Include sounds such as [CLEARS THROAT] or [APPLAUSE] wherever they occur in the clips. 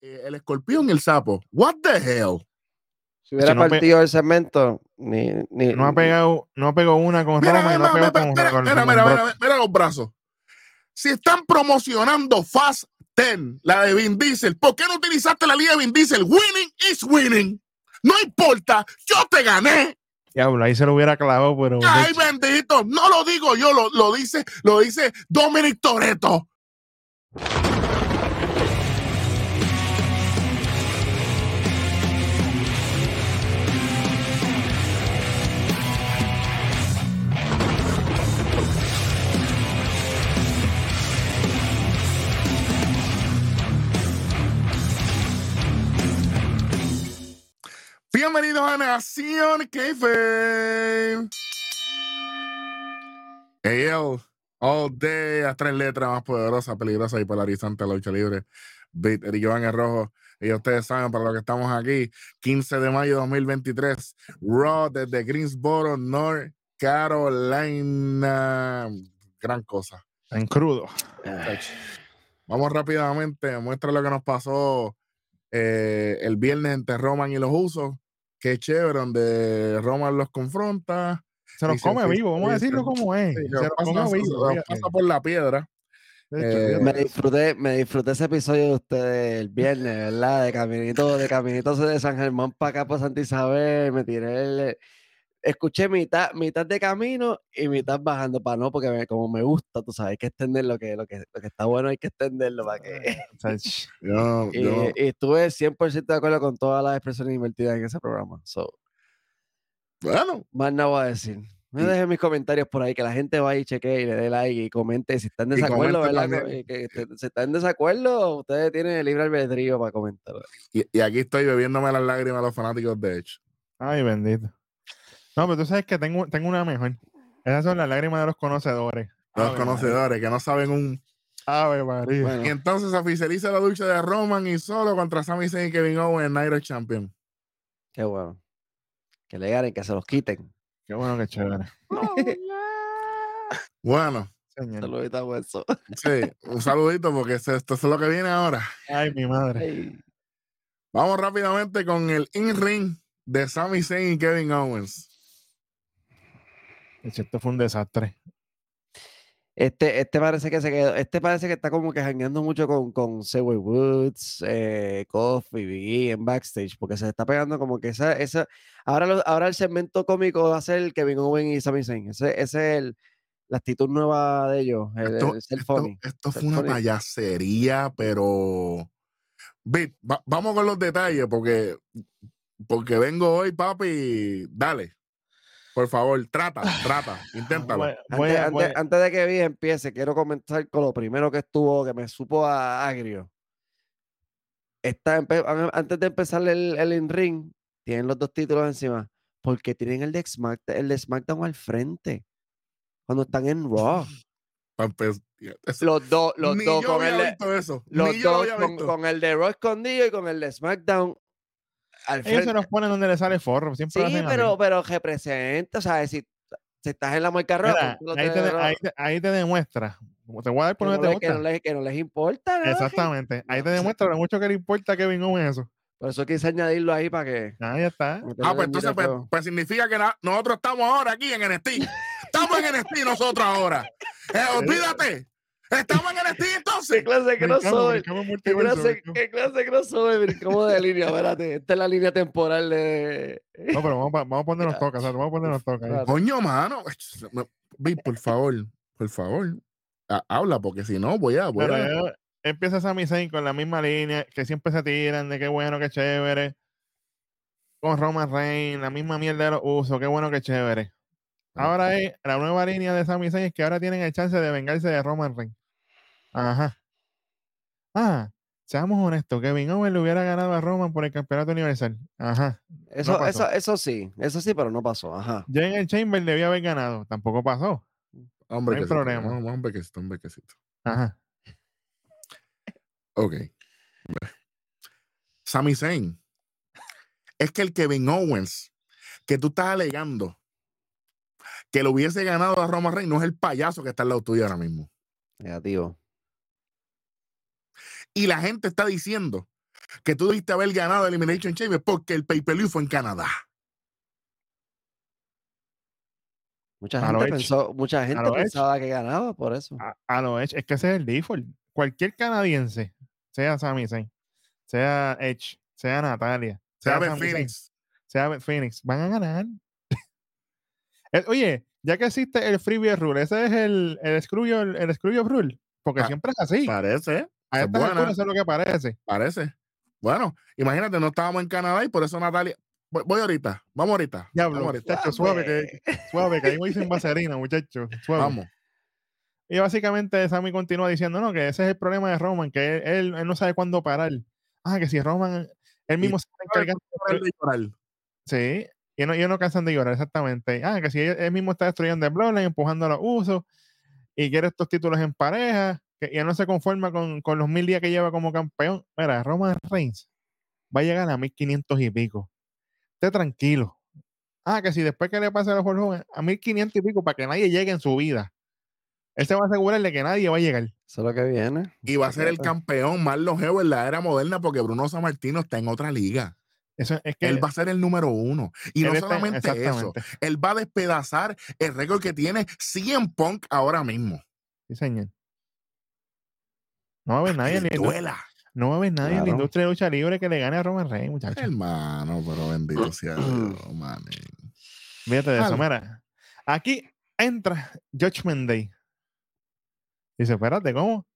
eh, el escorpión y el sapo. What the hell? Si hubiera no pe- partido el segmento, ni, ni- No ha pegado, no pegó una con Mira, Roma y no mira, pegó mira, con, mira, con- mira, con mira, mira, mira los brazos. Si están promocionando Fast 10, la de Vin Diesel, ¿por qué no utilizaste la línea de Vin Diesel? Winning is winning. No importa, yo te gané. Diablo, ahí se lo hubiera clavado, pero. Ay, bendito. No lo digo yo, lo, lo dice, lo dice Dominic Toretto. Bienvenidos a Nación Keife. AL, all day, las tres letras más poderosas, peligrosas y polarizantes de la lucha libre. Beat y Joan el Rojo. Y ustedes saben para lo que estamos aquí. 15 de mayo de 2023. Raw desde Greensboro, North Carolina. Gran cosa. En crudo. Vamos rápidamente, muestra lo que nos pasó eh, el viernes entre Roman y los usos. Qué chévere, donde Roman los confronta. Se los se- come vivo, vamos a decirlo como es. Sí, se los pasa, come se- vivo. los fíjate. pasa por la piedra. Hecho, eh, me disfruté, me disfruté ese episodio de ustedes el viernes, ¿verdad? De caminito, de caminito de San Germán para acá, por Santa Isabel, me tiré el, escuché mitad, mitad de camino y mitad bajando para no, porque me- como me gusta, tú sabes, hay que extender lo que, lo que, lo que está bueno, hay que extenderlo para que. [LAUGHS] Yo, Y, yo- y estuve 100% de acuerdo con todas las expresiones invertidas en ese programa. So, bueno, más nada voy a decir. Me dejen mis comentarios por ahí, que la gente vaya y chequee y le dé like y comente si están en desacuerdo, ¿verdad? que si están en desacuerdo, ustedes tienen el libre albedrío para comentar. y, y aquí estoy bebiéndome las lágrimas a los fanáticos de Edge. Ay, bendito. No, pero tú sabes que tengo, tengo una mejor. Esas son las lágrimas de los conocedores. Los Ave conocedores que no saben un. Ave María. Bueno, Y entonces oficializa la lucha de Roman y solo contra Sami Zayn y Kevin Owens en Night of Champion. qué bueno. Que le ganen, que se los quiten. Qué bueno que chévere. [LAUGHS] Bueno, Señor. Saludita, hueso. sí, un saludito porque esto esto es lo que viene ahora. Ay, mi madre. Ay, Vamos rápidamente con el in-ring de Sami Zayn y Kevin Owens. Esto fue un desastre. Este, este parece que se quedó, este parece que está como que jangueando mucho con, con Sewell Woods, eh, Coffee, Biggie en backstage, porque se está pegando como que esa, esa, ahora, lo- ahora el segmento cómico va a ser Kevin Owens y Sami Zayn. Ese, ese es el, la actitud nueva de ellos, el, Esto, el fue una funny. payasería, pero. Bit, va- vamos con los detalles porque, porque vengo hoy, papi. Dale. Por favor, trata, [LAUGHS] trata, inténtalo. Antes, de que vi empiece, quiero comenzar con lo primero que estuvo, que me supo a agrio. Está antes de empezar el, el in-ring, tienen los dos títulos encima, porque tienen el de, Smack, el de SmackDown al frente, cuando están en Raw. Empe- eso- Los dos, los ni dos, con el, de, eso. los dos con el de Raw escondido y con el de SmackDown al Ellos se los ponen donde les sale forro. Siempre lo Sí, pero, pero representa, o sea, si, si estás en la marca roja, ahí, te, de- ahí te- ahí te demuestra. Te voy a dar que por no, donde te les, que, no les, que no les importa nada. Exactamente. Ahí te No, demuestra lo mucho que le importa a Kevin Owens eso. Por eso quise añadirlo ahí para que. Ahí está. Ah, pues entonces pues, pues significa que na- nosotros estamos ahora aquí en NXT. Estamos en NXT nosotros ahora. Eh, olvídate. Estamos en NXT ¿Qué entonces. clase de crossover? ¿Qué clase. ¿Qué clase de crossover? Brincamos de línea, espérate. Esta es la línea temporal de. No, pero vamos, a- vamos a ponernos toca, o sea, vamos a ponernos toca. Coño, mano. Vi, por favor, por favor. ha- Habla, porque si no, voy a. Voy Pero a empieza Sami Zayn con la misma línea, que siempre se tiran de qué bueno, qué chévere. Con Roman Reigns, la misma mierda de los usos, qué bueno, qué chévere. Ahora es la nueva línea de Sami Zayn es que ahora tienen el chance de vengarse de Roman Reigns. Ajá. Ah, seamos honestos, Kevin Owens le hubiera ganado a Roman por el campeonato universal. Ajá. Eso, eso, eso sí, eso sí, pero no pasó. Ajá. Ya en el Chamber debía haber ganado, tampoco pasó. Hombre, no hay que problema. Hombre, que hombre, que Ajá. Ok. Sami Zayn. Es que el Kevin Owens que tú estás alegando que lo hubiese ganado a Roman Reigns no es el payaso que está al lado tuyo ahora mismo. Negativo. Y la gente está diciendo que tú diste haber ganado Elimination Chamber porque el pay-per-view fue en Canadá. Mucha A gente, pensó, mucha gente Edge. pensaba que ganaba por eso. A, a lo Edge, es que ese es el default. Cualquier canadiense, sea Sami Zayn, sea Edge, sea Natalia, Se sea ve Sami Zayn, Phoenix. sea Phoenix, van a ganar. [LAUGHS] Eh, Oye, ya que existe el freebie rule, ese es el, el el, el rule, porque Ah, siempre es así. Parece, A es estas buena. alturas eso es lo que parece. parece. Bueno, imagínate, no estábamos en Canadá y por eso Natalia. Voy, voy ahorita, vamos ahorita. Vamos Diablo, ahorita. muchacho, suave, que, suave, que ahí me dicen [LAUGHS] vaselina, muchacho, suave. Vamos. Y básicamente Sammy continúa diciendo, no, que ese es el problema de Roman, que él, él- él no sabe cuándo parar. Ah, que si Roman, él mismo se está encargando de llorar. Sí, y no, ellos no cansan de llorar, exactamente. Ah, que si él, él mismo está destruyendo el Bloodline, empujando a los usos, y quiere estos títulos en pareja, que ya no se conforma con, con los mil días que lleva como campeón. Mira, Roman Reigns va a llegar a 1500 y pico. Esté tranquilo. Ah, que si después que le pase a los Hulk Hogan, a 1500 y pico, para que nadie llegue en su vida. Él se va a asegurar de que nadie va a llegar. Eso es lo que viene. Y va a ser el campeón más longevo en la era moderna porque Bruno Sammartino está en otra liga. Eso es que Él va a ser el número uno. Y no está- solamente eso, él va a despedazar el récord que tiene CM Punk ahora mismo. Sí, señor. No va a haber nadie en Que la industria- duela. No va a haber nadie en la industria de lucha libre que le gane a Roman Reigns, muchachos. Hermano, pero bendito sea Dios, man. Fíjate de eso, Vale. mira. Aquí entra Judgment Day. Dice, espérate, ¿cómo?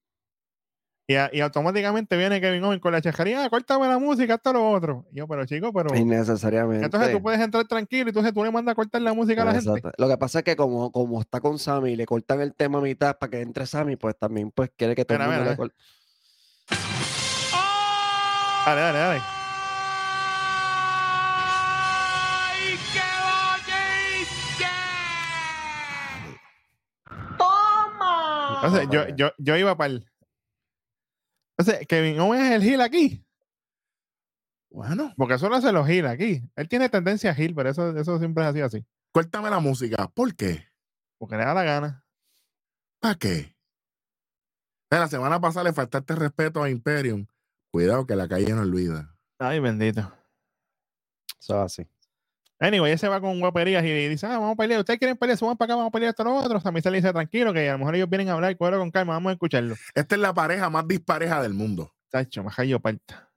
Y, a- y automáticamente viene Kevin Owens con la chajaría, ah, córtame la música, hasta lo otro. Y yo, pero chico, pero. Innecesariamente. Entonces tú puedes entrar tranquilo y entonces tú le mandas a cortar la música a la gente. Exacto. Lo que pasa es que como, como está con Sammy y le cortan el tema a mitad para que entre Sammy, pues también pues quiere que todo el mundo le corte. Dale, dale, dale. Entonces, yo, yo, yo iba para el. Entonces, Kevin Owens es el heel aquí. Bueno, Porque eso lo hace los heel aquí. Él tiene tendencia a heel, pero eso, eso siempre ha sido así. córtame la música. ¿Por qué? Porque le da la gana. ¿Para qué? La semana pasada le faltaste respeto a Imperium. Cuidado que la calle no olvida. Ay, bendito. Eso es así. Anyway, ese va con guaperías y dice, ah, vamos a pelear. ¿Ustedes quieren pelear? Suban para acá, vamos a pelear esto lo otro. También se le dice, tranquilo, que a lo mejor ellos vienen a hablar, cuero con calma, vamos a escucharlo. Esta es la pareja más dispareja del mundo. Tacho, me yo parta.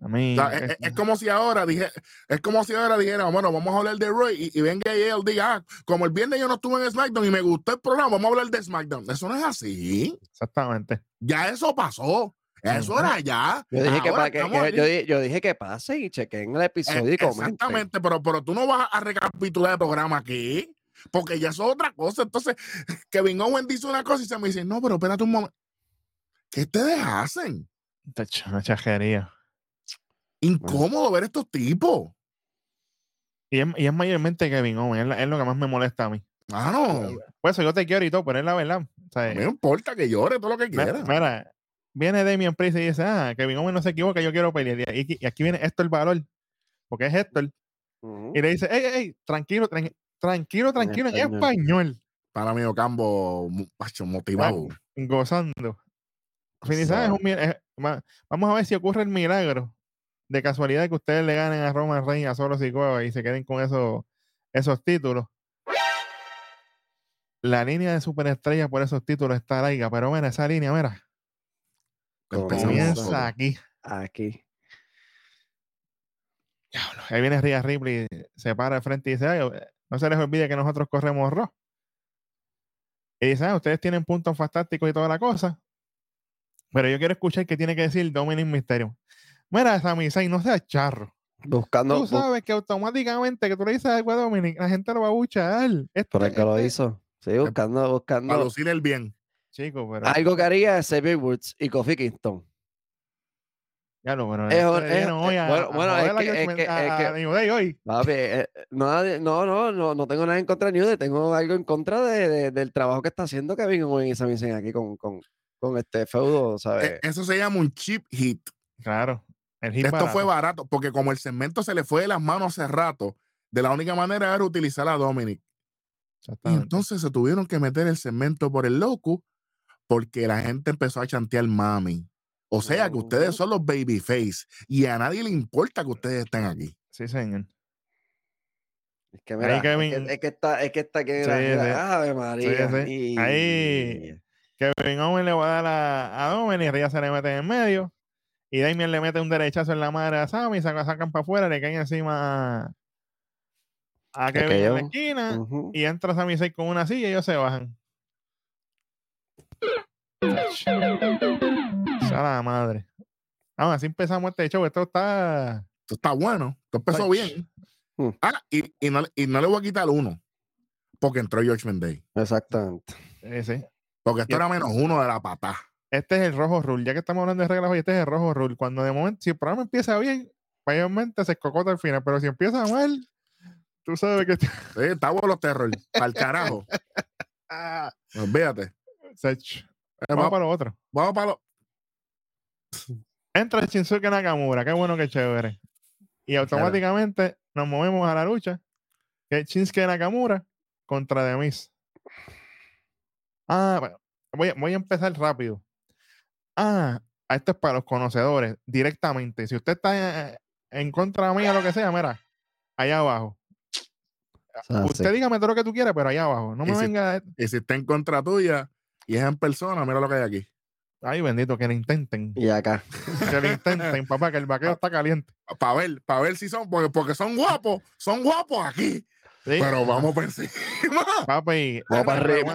A mí. O sea, es, es- es como si ahora dije, es como si ahora dijera, bueno, vamos a hablar de Roy y, y venga y él diga, ah, como el viernes yo no estuve en SmackDown y me gustó el programa, vamos a hablar de SmackDown. Eso no es así. Exactamente. Ya eso pasó. Eso era ya. Yo dije, que, Ahora que, yo, di- yo dije que pase y chequen el episodio Eh, y comenten. Exactamente, pero, pero tú no vas a recapitular el programa aquí, porque ya eso es otra cosa. Entonces, [LAUGHS] Kevin Owen dice una cosa y se me dice, no, pero espérate un momento. ¿Qué ustedes hacen? Una chajería. Incómodo ver estos tipos. Y es, y es mayormente Kevin Owens, es, la- es lo que más me molesta a mí. Mano, Por eso yo te quiero y todo, pero es la verdad. O sea, no me importa que llore todo lo que quiera. Mira, viene Damian Priest y dice, ah, Kevin Owens no se equivoca, yo quiero pelear. Y aquí, y aquí viene Héctor el valor, porque es Héctor. Ujú. Y le dice, ey, ey, ey, tranquilo, tran- tranquilo, tranquilo, en español. español, Para mí, Ocambo, mu- macho, motivado. gozando. Finizada es un mi- es- va- vamos a ver si ocurre el milagro de casualidad que ustedes le ganen a Roman Reigns, a Solo Sikoa y se queden con esos, esos títulos. La línea de superestrella por esos títulos está larga, pero mira, esa línea, mira, Comienza aquí. Aquí. Diablo, Ahí viene Rhea Ripley, se para de frente y dice, "Ay, eh, no se les olvide que nosotros corremos Raw. Y dice, "Ah, ustedes tienen puntos fantásticos y toda la cosa. Pero yo quiero escuchar qué tiene que decir Dominic Mysterio. Mira, Sami Zayn, no seas charro. Buscando. Tú sabes que automáticamente que tú le dices algo a Dominic, la gente lo va a buchar. Este, por el que lo este- hizo. Sí, buscando, Para buscando. lucir el bien. Chico, pero... Algo que haría Xavier Woods y Kofi Kingston. ya lo, a- bueno, a bueno, joder es a que- es Judgment- que- a- es que- a New Day hoy. Papi, eh, no, no, no, no, no tengo nada en contra de New Day, tengo algo en contra de, de- del trabajo que está haciendo Kevin Owens y Sami Zayn aquí con, con, con este feudo, ¿sabes? Eh, Eso se llama un cheap hit. Claro. El hit Esto fue barato. porque como el segmento se le fue de las manos hace rato, de la única manera era utilizar a Dominic. Y entonces se tuvieron que meter el segmento por el loco, porque la gente empezó a chantear mami. O sea que ustedes son los babyface y a nadie le importa que ustedes estén aquí. Sí, señor. Es que mira, es que, es que está, es que está que Sí, sí. Ave María. sí. y- Ahí- Kevin Owen le va a dar a, a Domen y Ria se le mete en medio. Y Damien le mete un derechazo en la madre a Sammy, sacan, sacan para afuera, le caen encima a, a Kevin en la esquina. Y entra Sami Zayn con una silla y ellos se bajan. Sea la madre. Aún así empezamos este show. Esto está. Esto está bueno. Esto empezó bien. Mm. Ah, y, y no, y no le voy a quitar uno. Porque entró Judgment Day. Exactamente. eh, sí. Porque esto Y- era menos uno de la pata. Este es el rojo rule. Ya que estamos hablando de reglas hoy, este es el rojo rule. Cuando de momento, si el programa empieza bien, mayormente se escocota al final. Pero si empieza mal, tú sabes que. Sí, está bueno los terror. Al carajo. [LAUGHS] Ah, Olvídate. Se ch- Eh, Vamos va- para lo otro. Vamos para lo. Entra Shinsuke Nakamura. Qué bueno, qué chévere. Y automáticamente nos movemos a la lucha. Que es Shinsuke Nakamura contra The Miz. Ah, bueno, voy, a- voy a empezar rápido. Ah, esto es para los conocedores, directamente. Si usted está eh, en contra mía, lo que sea, mira, allá abajo. usted sí. dígame todo lo que tú quieras, pero allá abajo. No Y me si- venga. Y si está en contra tuya y es en persona, mira lo que hay aquí. Ay, bendito, que lo intenten. Y acá. [LAUGHS] Que lo intenten, papá, que el vaqueo está caliente. Para ver, para ver si son, porque, porque son guapos, son guapos aquí. Sí, Pero vamos por encima. papi. Vamos para arriba.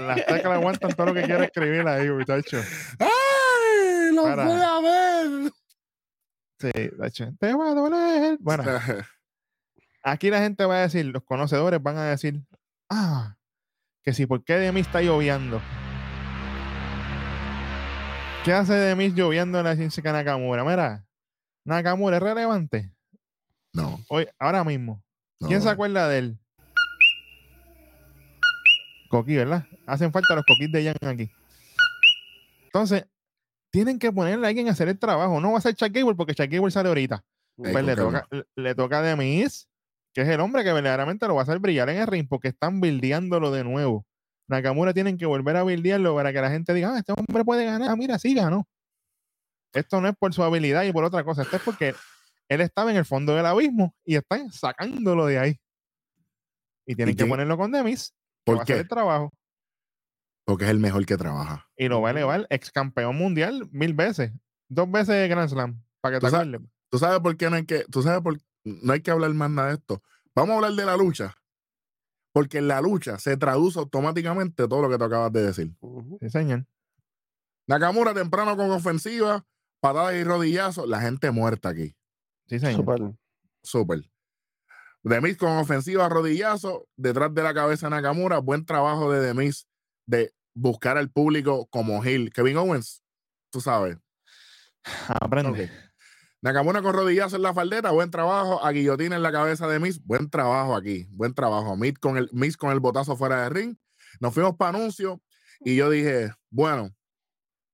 Las teclas aguantan todo lo que quiera escribir ahí, muchacho. ¡Ay! ¡Lo Para. voy a ver! Sí, tacho, te va a doler. Bueno, aquí la gente va a decir, los conocedores van a decir, ah, que si, ¿por qué de mí está lloviendo? ¿Qué hace de mí lloviendo en la Shinsuke Nakamura? Mira, Nakamura es relevante. No, Hoy, ahora mismo. no. ¿Quién se acuerda de él? Coqui, ¿verdad? Hacen falta los coquis de Jan aquí. Entonces, tienen que ponerle a alguien a hacer el trabajo. No va a ser Chuck Gable porque Chuck Gable sale ahorita. Pues le toca, le, toca a The Miz, que es el hombre que verdaderamente lo va a hacer brillar en el ring porque están bildeándolo de nuevo. Nakamura tienen que volver a bildearlo para que la gente diga, ah, este hombre puede ganar. Ah, mira, sí ganó. Esto no es por su habilidad y por otra cosa. Esto es porque él estaba en el fondo del abismo y están sacándolo de ahí. Y tienen ¿Y que ponerlo con The Miz, que va ¿Por a hacer el trabajo. Porque es el mejor que trabaja. Y lo va a elevar ex campeón mundial mil veces. Dos veces Grand Slam. Para que te Tú sabes-. ¿Tú sabes por qué no hay que, tú sabes por no hay que hablar más nada de esto? Vamos a hablar de la lucha. Porque en la lucha se traduce automáticamente todo lo que tú acabas de decir. Ujú. Sí, señor. Nakamura temprano con ofensiva, patadas y rodillazos, la gente muerta aquí. Sí, señor. Súper. Súper. Demis con ofensiva, rodillazo, detrás de la cabeza Nakamura. Buen trabajo de Demis de buscar al público como Hill. Kevin Owens, tú sabes. Aprende. Nakamura con rodillazo en la faldeta, buen trabajo. A guillotina en la cabeza de Miz, buen trabajo aquí, buen trabajo. Miz con el, Miz con el botazo fuera de ring. Nos fuimos para anuncio y yo dije, bueno,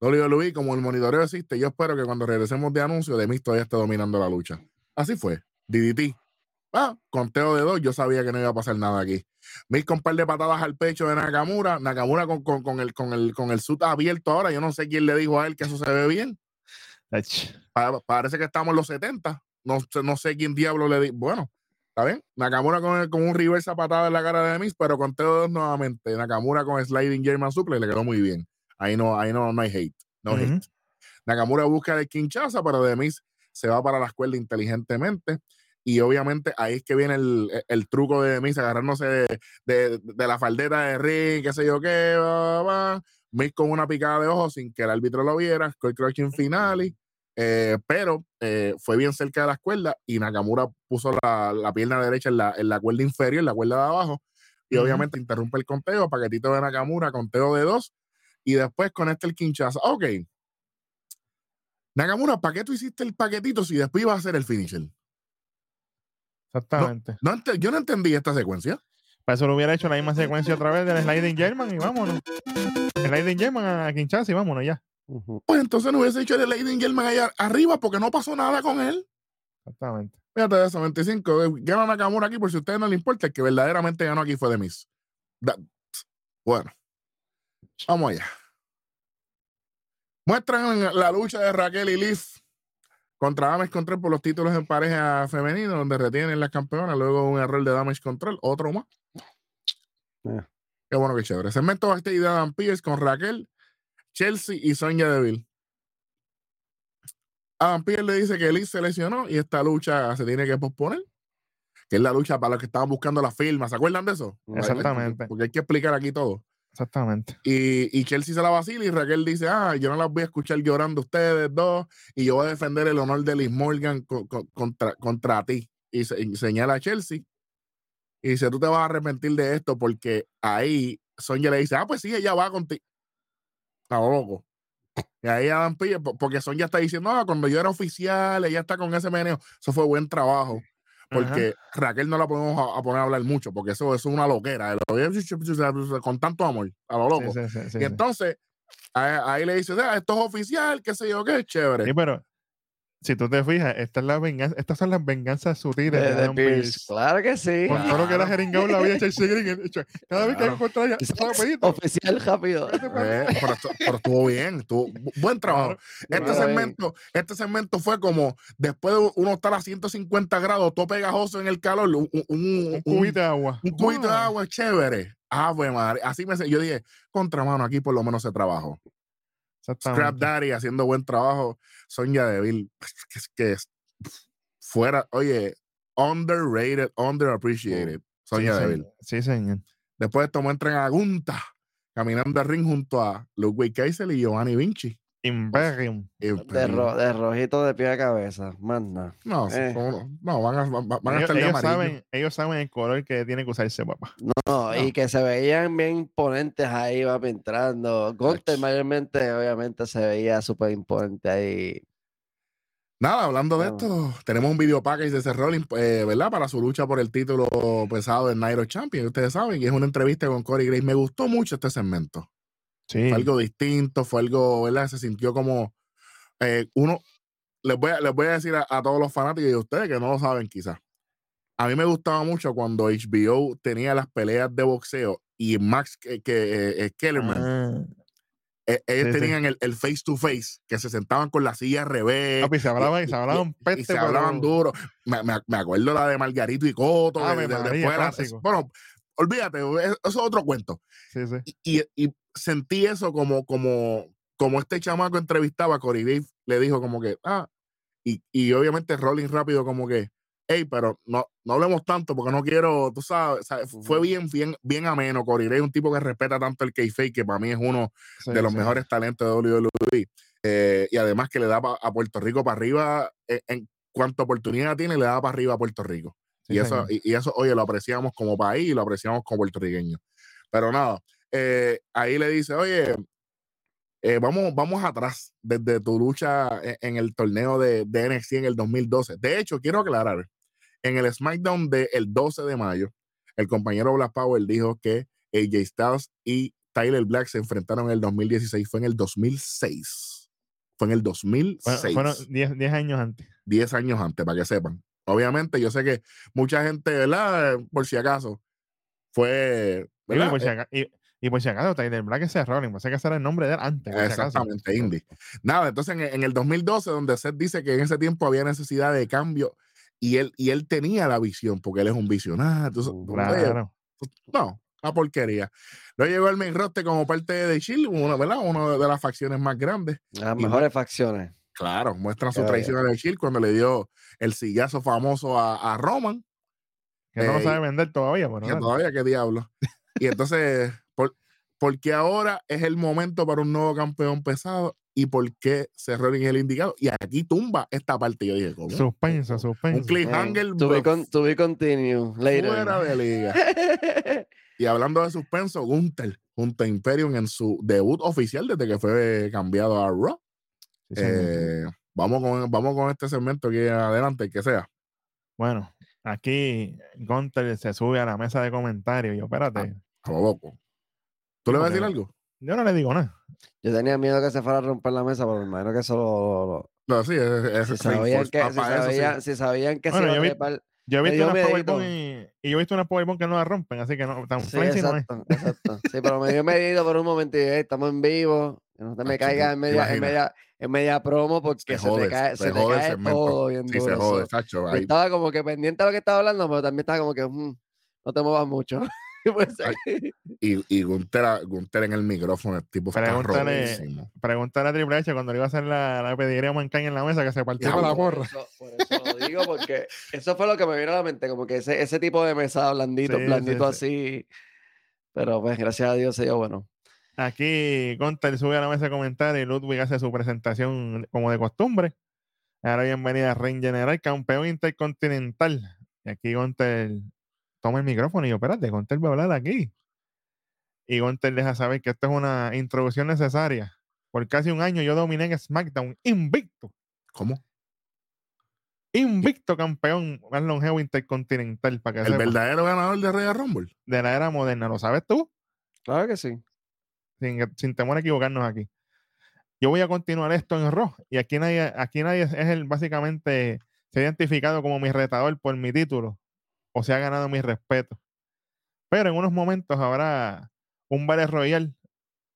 WWE, como el monitoreo existe, yo espero que cuando regresemos de anuncio, de Miz todavía esté dominando la lucha. Así fue. DDT. Ah, conteo de dos, yo sabía que no iba a pasar nada aquí. Miz con un par de patadas al pecho de Nakamura. Nakamura con, con, con el, con, el, con el sud abierto ahora. Yo no sé quién le dijo a él que eso se ve bien. Pa- parece que estamos en los 70. No, sé- no sé quién diablo le di. Bueno, ¿está bien? Nakamura con, con un reverse a patada en la cara de Miz, pero con dos nuevamente. Nakamura con sliding German Suplex le quedó muy bien. Ahí no, ahí no, no hay hate. No Ujú. hate. Nakamura busca el Kinshasa, pero de Miz se va para la escuela inteligentemente. Y obviamente ahí es que viene el, el- el truco de Miz agarrándose de, de- de la faldeta de ring, qué sé yo qué, va, va. Miz con una picada de ojos sin que el árbitro lo viera, Skull Crushing Finale. Eh, pero eh, fue bien cerca de la cuerda y Nakamura puso la, la pierna derecha en la, en la cuerda inferior, en la cuerda de abajo, y obviamente interrumpe el conteo, paquetito de Nakamura, conteo de dos, y después conecta el Kinshasa. Ok. Nakamura, ¿para qué tú hiciste el paquetito si después iba a hacer el finisher? Exactamente. No ente- yo no entendí esta secuencia. Para eso lo hubiera hecho la misma secuencia otra vez del Sliding German y vámonos. Sliding German a Kinshasa y vámonos ya. Pues entonces no hubiese hecho el Lady German allá arriba porque no pasó nada con él. Exactamente. Fíjate de eso, 25. eh, Gana Nakamura aquí, por si a ustedes no les importa, el que verdaderamente ganó aquí fue de. Da- Bueno, vamos allá. Muestran la lucha de Raquel y Liz contra Damage Control por los títulos en pareja femenino, donde retienen las campeonas, luego un error de Damage Control, otro más. Eh. Qué bueno, qué chévere. Segmento backstage de Adam Pierce con Raquel, Chelsea y Sonia Deville. Adam Pierce le dice que Liz se lesionó y esta lucha se tiene que posponer. Que es la lucha para los que estaban buscando la firma. ¿Se acuerdan de eso? Exactamente. Porque hay que explicar aquí todo. Exactamente. Y, y Chelsea se la vacila y Raquel dice, ah, yo no las voy a escuchar llorando ustedes dos y yo voy a defender el honor de Liz Morgan co- co- contra, contra ti. Y, se- y señala a Chelsea y dice, tú te vas a arrepentir de esto porque ahí Sonia le dice, ah, pues sí, ella va contigo. Está loco. Y ahí Adam Pille, po- porque Sonia está diciendo, ah, cuando yo era oficial, ella está con ese meneo. Eso fue buen trabajo. Porque Raquel no la podemos a, a poner a hablar mucho, porque eso, eso es una loquera. lo- Con tanto amor, a lo loco. Sí, sí, sí, sí, Y entonces, ahí, ahí le dice, "Ah, esto es oficial, qué sé yo, qué chévere. Sí, pero si tú te fijas, esta es la venganza, estas son las venganzas sutiles De, de, de Adam Pierce. Claro que sí. Con todo lo que era jeringado la vida, Chelsea Green. hecho, Cada vez que Claro. rapidito. Oficial rápido. Eh, pero, estu- pero estuvo bien, estuvo bu- buen trabajo. Este Claro, bien. segmento, este segmento fue como después de uno estar a 150 grados, todo pegajoso en el calor, un, un, un- Un cubito de agua. un cubito de Ah, agua chévere. Ah, pues madre, así me yo dije, contramano, aquí por lo menos se trabajó. Scrap. Daddy haciendo buen trabajo. Sonia Deville, que es que es fuera, oye, underrated, underappreciated. Sonia sí, Deville. Sí, señor. Después de esto muestran a Gunta caminando al ring junto a Ludwig Kaiser y Giovanni Vinci. Imperium. Y, De, ro- de rojito de pie a cabeza. Más nada. no, eh. ¿cómo no, van a, van, van a Ellos, estar de ellos saben, ellos saben el color que tiene que usarse, papá. No, No. y que se veían bien imponentes ahí, va entrando. Ach. mayormente, obviamente, se veía súper imponente ahí. Nada, hablando de No. esto, tenemos un video package de Seth Rollins, eh, ¿verdad? Para su lucha por el título pesado del Night of Champions, ustedes saben, y es una entrevista con Corey Grace. Me gustó mucho este segmento. Sí. Fue algo distinto, fue algo, ¿verdad? Se sintió como eh, uno. Les voy, a, les voy a decir a, a todos los fanáticos y a ustedes que no lo saben, quizás. A mí me gustaba mucho cuando HBO tenía las peleas de boxeo y Max que, que, eh, eh, Kellerman, Ah. eh, ellos sí, sí. tenían el, el face to face, que se sentaban con la silla al revés. Papi, se hablaban, se hablaban y peste, se hablaban duro. Me, me- me acuerdo la de Margarito y Coto. Ave de- de- María, después bueno, olvídate, eso es otro cuento. Sí, sí. Y, y- y sentí eso como, como, como este chamaco entrevistaba a Corey Dave, le dijo como que, ah, y, y obviamente Rolling rápido como que, hey, pero no, no hablemos tanto porque no quiero, tú sabes, ¿sabes? fue bien, bien, bien ameno. Corey es un tipo que respeta tanto el kayfabe, que para mí es uno sí, de los sí. mejores talentos de WWE. Eh, y además que le da pa- a Puerto Rico para arriba, eh, en cuanto oportunidad tiene, le da para arriba a Puerto Rico. Sí, y, eso, y, y eso, oye, lo apreciamos como país y lo apreciamos como puertorriqueños. Pero nada, eh, ahí le dice, oye, eh, vamos, vamos atrás desde tu lucha e- en, el torneo de, de NXT en el 2012. De hecho, quiero aclarar, en el SmackDown del 12 de mayo, el compañero Black Power dijo que AJ Styles y Tyler Black se enfrentaron en el 2016. Fue en el 2006. Fue en el 2006. Fueron- Fueron 10 10 años antes. 10 años antes, para que sepan. Obviamente, yo sé que mucha gente, ¿verdad? Por si acaso, fue. ¿verdad? por si Eh, acaso, y, y por si acaso, Tyler Black es Rolling, pensé que ese era el nombre de él antes. si. Exactamente, Indy. Nada, entonces en, en el 2012, donde Seth dice que en ese tiempo había necesidad de cambio y él, y él tenía la visión, porque él es un visionario. entonces, oye, Claro. no, una porquería. Luego llegó el main roster como parte de Shield, una, ¿verdad? Una de las facciones más grandes. Las mejores facciones. Claro, muestran su traición el Shield cuando le dio el sillazo famoso a, a Roman. Que no lo Eh, sabe vender todavía, pero que todavía qué diablo. Y entonces, porque ahora es el momento para un nuevo campeón pesado y por qué Rollins es el indicado. Y aquí tumba esta parte. Yo dije, ¿cómo? Suspenso, Un suspenso. cliffhanger to, be con, to be continue later. fuera de liga. [LAUGHS] Y hablando de suspenso, Gunther, junto a Imperium en su debut oficial desde que fue cambiado a Raw. Sí. Eh, vamos, con, vamos con este segmento aquí adelante, el que sea. Bueno, aquí Gunter se sube a la mesa de comentarios. Y yo, espérate, A lo loco. ¿Tú le vas a decir algo? yo no le digo nada. Yo tenía miedo que se fuera a romper la mesa, pero me imagino que eso lo, lo- No, sí, es, es si, sabían que, Ah, si, eso sí. sabían, si sabían que Bueno, se yo iba a vi- trepar, Yo he visto unas. Powerbomb y, y yo he visto unas Powerbomb que no la rompen, así que no, tan Sí, flimsy no es. exacto, exacto. Sí, pero me dio medido por un momento y "Ey, estamos en vivo. Que no te me Macho, caigas ¿te en media, en media, en media promo porque Se se, te cae, se se te cae segmento. todo bien Sí, se jode, yo ahí- estaba como que pendiente de lo que estaba hablando, pero también estaba como que "Mm, no te muevas mucho. [LAUGHS] Y, y Gunter, a- Gunter en el micrófono, el tipo está Pregúntale- rotísimo. Preguntar a Triple H cuando le iba a hacer la, la pediría en la mesa que se partió la porra. eso, por eso lo digo, porque eso fue lo que me vino a la mente, como que ese, ese tipo de mesa blandito, Sí, blandito sí. así. Pero pues gracias a Dios se dio bueno. Aquí Gunter sube a la mesa de comentarios y Ludwig hace su presentación como de costumbre. Ahora bienvenida a Reign General, campeón intercontinental. Y aquí Gunter toma el micrófono y yo, espérate, Gunter va a hablar aquí. Y Gunter deja saber que esto es una introducción necesaria. Por casi un año yo dominé en SmackDown invicto. ¿Cómo? Invicto campeón más longevo intercontinental, para que El sepa, verdadero ganador de Royal Rumble. de la era moderna. ¿Lo sabes tú? Claro que sí. sin, sin temor a equivocarnos aquí. Yo voy a continuar esto en Raw y aquí nadie, aquí nadie es el básicamente se ha identificado como mi retador por mi título o se ha ganado mi respeto. Pero en unos momentos habrá un Battle Royal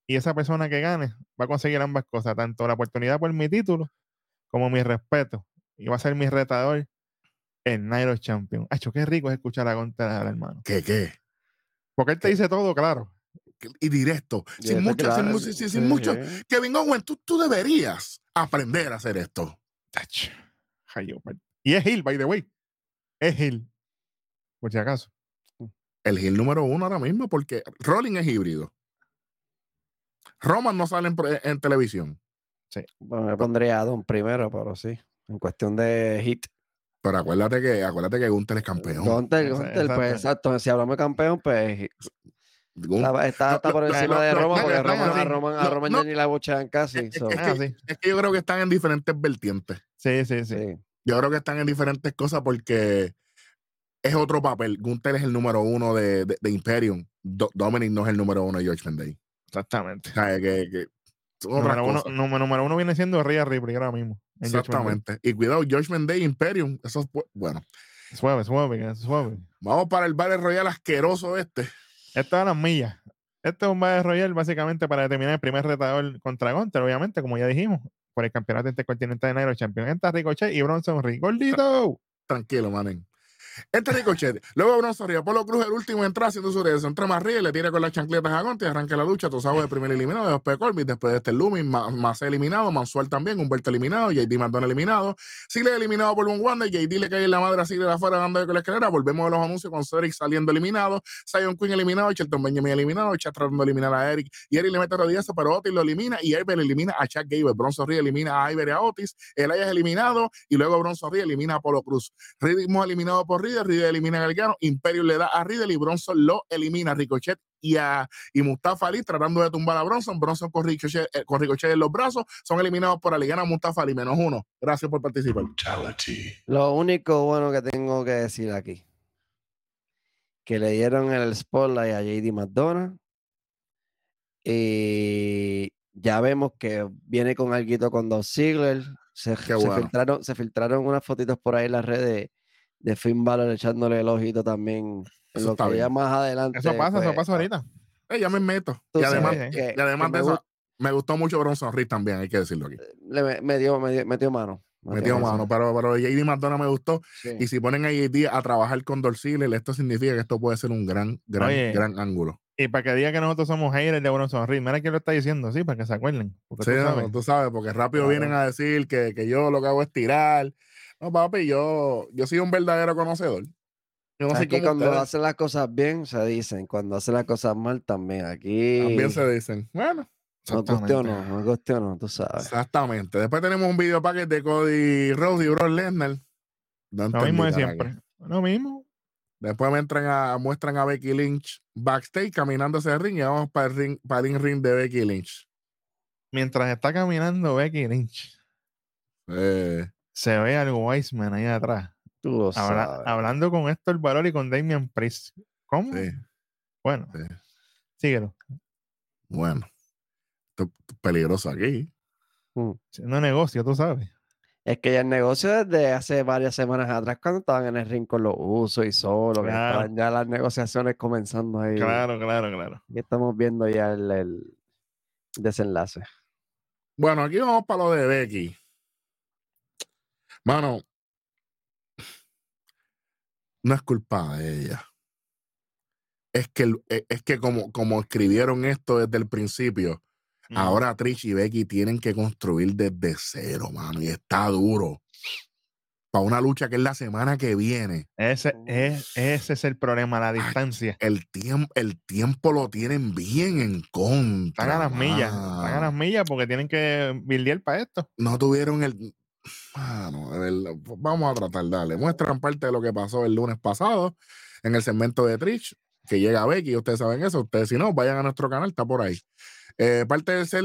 y esa persona que gane va a conseguir ambas cosas, tanto la oportunidad por mi título como mi respeto. Y va a ser mi retador el Nairo Champion. Acho, qué rico es escuchar a hablar, hermano. ¿Qué, qué? Porque él te dice todo, claro. Y directo. Y Sin mucho, sin, claro, mu- sí, sin- sí, sin mucho. sí. Kevin Owens, tú, tú deberías aprender a hacer esto. Par- Y es Hill, by the way. Es Hill. Por si acaso. El heel número uno ahora mismo, porque Rolling es híbrido. Roman no sale en, en televisión. Bueno, me pondría a Don primero, pero sí. En cuestión de hit. Pero acuérdate que, acuérdate que Gunther es campeón. Gunter, Gunter, exacto. pues exacto. Si hablamos de campeón, pues Gun- está, está, por encima no, de Roma, no, porque Roman, a Roman, a no, Roman no. ya ni la bochean casi. Es, so, es Ah, que, sí. es que yo creo que están en diferentes vertientes. Sí, sí, sí. sí. Yo creo que están en diferentes cosas porque es otro papel. Gunther es el número uno de, de, de Imperium. Do- Dominic no es el número uno de George Day. Exactamente. O sea, que, Número uno, número, número uno viene siendo Rhea Ripley ahora mismo. en. Exactamente. Y cuidado, George Day, Imperium. Eso es bu- bueno. Suave, suave, suave. Vamos para el Battle Royal asqueroso este. Esto es las millas. Este es un Battle Royal básicamente para determinar el primer retador contra Gunter, obviamente, como ya dijimos, por el campeonato intercontinental de Nairo Champion. Entra Ricochet y Bronson Reed. ¡Gordito! Tranquilo, manen. Este Ricochet. Luego Bronson Ríos. Polo Cruz, el último en entrar haciendo su regreso. Entra más Ríos, le tira con las chancletas a Gonte, arranca la lucha. Tú sabes, el primer eliminado, después de Corbin, después de este Lumin, más eliminado, Mansual también, Humberto eliminado, JD Maldon eliminado. Sigle eliminado por un Wanda, JD le cae en la madre a de afuera dando con la escalera. Volvemos a los anuncios con Cedric saliendo eliminado, Zion Quinn eliminado, Shelton Benjamin eliminado, Chat tratando de eliminar a Eric. Y Eric le mete rodillas, pero Otis lo elimina y Iber elimina a Chuck Gable. Bronson Ríos elimina a Iber y a Otis. Elias eliminado y luego Bronson Ríos elimina a Polo Cruz. Ritmo eliminado por Riddle, Riddle elimina a Gargano, Imperio le da a Riddle y Bronson lo elimina a Ricochet y a y Mustafa Ali tratando de tumbar a Bronson, Bronson con Ricochet, eh, con Ricochet en los brazos, son eliminados por Ali, gana Mustafa Ali, menos uno. Gracias por participar. Lo único bueno que tengo que decir aquí, que le dieron el spotlight a JD McDonough y ya vemos que viene con algo con Dos Ziggler. Se, Qué se bueno. filtraron, se filtraron unas fotitos por ahí en las redes de Finn Balor echándole el ojito también. Eso lo está que ya bien. más adelante. Eso pasa, eso pues, pasa ahorita. Eh, ya me meto. Y además, que- y además que de me eso, me gustó mucho Bronson Reed también, hay que decirlo aquí. le me- metió, metió, metió mano. Metió mano, pero, pero JD McDonough me gustó. Sí. Y si ponen a JD a trabajar con Dorcile, esto significa que esto puede ser un gran, gran, Oye, gran ángulo. Y para que diga que nosotros somos haters de Bronson Reed, mira quién lo está diciendo, sí, para que se acuerden. Sí, tú no, sabes. tú sabes, porque rápido Claro. vienen a decir que, que yo lo que hago es tirar. No, papi, yo, yo soy un verdadero conocedor. Yo no soy Aquí cuando ustedes. hacen las cosas bien, se dicen. Cuando hacen las cosas mal, también. Aquí También se dicen. Bueno, nos guste o no, Exactamente. nos guste o no, tú sabes. exactamente. Después tenemos un video packet de Cody Rhodes y Brock Lesnar. No Lo mismo de siempre. Lo mismo. Después me entran a, muestran a Becky Lynch backstage caminando hacia el ring y vamos para el ring, para el ring de Becky Lynch. Mientras está caminando Becky Lynch, Eh, se ve al Wiseman ahí atrás. Tú lo habla- sabes. hablando con Héctor Valor y con Damian Priest. ¿Cómo? sí, Bueno, sí. síguelo. Bueno, esto es peligroso aquí. Mm. Siendo negocio, tú sabes. Es que ya el negocio desde hace varias semanas atrás, cuando estaban en el ring con los usos y solo, que estaban ya las negociaciones comenzando ahí. Claro, claro, claro. Y estamos viendo ya el, el desenlace. Bueno, aquí vamos para lo de Becky. Mano, [SIGHS] no es culpa de ella. Es que, el- e- es que como, como escribieron esto desde el principio, Mm. ahora Trish y Becky tienen que construir desde cero, mano. Y está duro. Para una lucha que es la semana que viene. Ese, es, ese es el problema, la distancia. El, tiempo el tiempo lo tienen bien en contra. Están a las millas. Están a las millas porque tienen que bildear para esto. no tuvieron el. Vamos a tratar, dale. Muestran parte de lo que pasó el lunes pasado en el segmento de Trish, que llega Becky, ustedes saben eso. Ustedes, si no, vayan a nuestro canal, está por ahí. Eh, parte de ser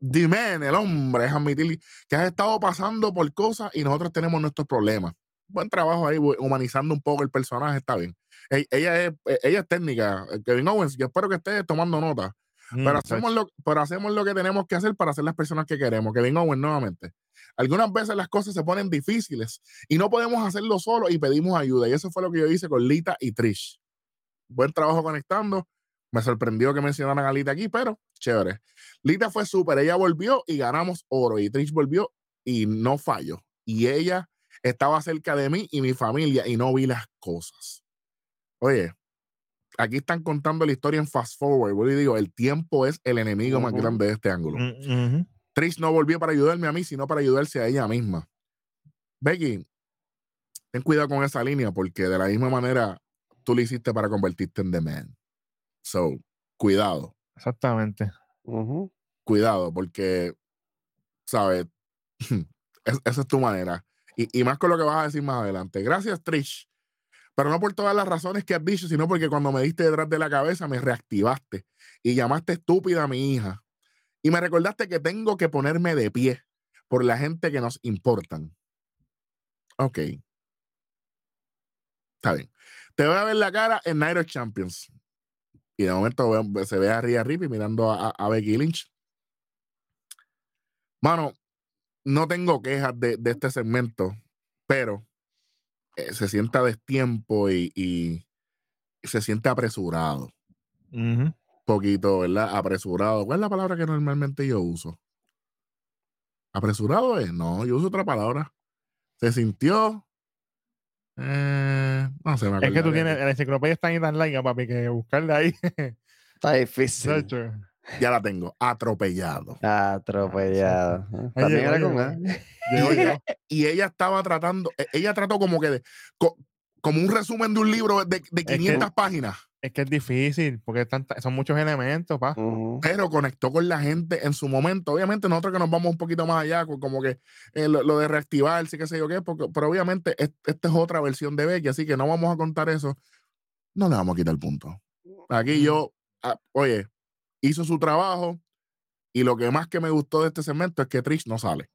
man, el hombre, es admitir que has estado pasando por cosas y nosotros tenemos nuestros problemas. Buen trabajo ahí, humanizando un poco el personaje, está bien. Ey- Ella es, eh, ella es técnica, eh, Kevin Owens, yo espero que estés tomando nota. Mm, Pero hacemos, lo, pero hacemos lo que tenemos que hacer para ser las personas que queremos. Kevin Owens, nuevamente. Algunas veces las cosas se ponen difíciles y no podemos hacerlo solo y pedimos ayuda. Y eso fue lo que yo hice con Lita y Trish. Buen trabajo conectando. Me sorprendió que mencionaran a Lita aquí, pero chévere. Lita fue súper. Ella volvió y ganamos oro. Y Trish volvió y no falló. Y ella estaba cerca de mí y mi familia y no vi las cosas. Oye, aquí están contando la historia en fast forward. Vuelvo y digo, el tiempo es el enemigo más Ujú. grande de este ángulo. Mm. Trish no volvió para ayudarme a mí, sino para ayudarse a ella misma. Becky, ten cuidado con esa línea porque de la misma manera tú lo hiciste para convertirte en The Man. So, cuidado, Exactamente. Cuidado, porque, ¿sabes? [LAUGHS] Es- esa es tu manera. Y, y más con lo que vas a decir más adelante. Gracias, Trish. Pero no por todas las razones que has dicho, sino porque cuando me diste detrás de la cabeza me reactivaste y llamaste estúpida a mi hija. Y me recordaste que tengo que ponerme de pie por la gente que nos importan. Ok. Está bien. Te voy a ver la cara en of Champions. Y de momento se ve a Rhea Ripley mirando a- a Becky Lynch. Mano, no tengo quejas de, de este segmento, pero eh, se siente a destiempo y, y se siente apresurado. Ujú. Poquito, ¿verdad? Apresurado. ¿Cuál es la palabra que normalmente yo uso? ¿Apresurado es? No, yo uso otra palabra. Se sintió. eh, no sé, me Es que tú tienes, la enciclopedia está ahí tan larga, papi, que buscarla ahí. Está difícil. Ya la tengo. Atropellado. Atropellado. ¿eh? Ahí También era con. A. Y ella estaba tratando, e- ella trató como que de, co- como un resumen de un libro de, de que- 500 páginas, Es que es difícil, porque es tanta- son muchos elementos, pa. Ujú. pero conectó con la gente en su momento. Obviamente nosotros que nos vamos un poquito más allá, como que eh, lo, lo de reactivarse, qué sé yo qué, porque, pero obviamente es- esta es otra versión de Becky, así que no vamos a contar eso. No le vamos a quitar el punto. Aquí yo, ah, oye, hizo su trabajo y lo que más que me gustó de este segmento es que Trish no sale.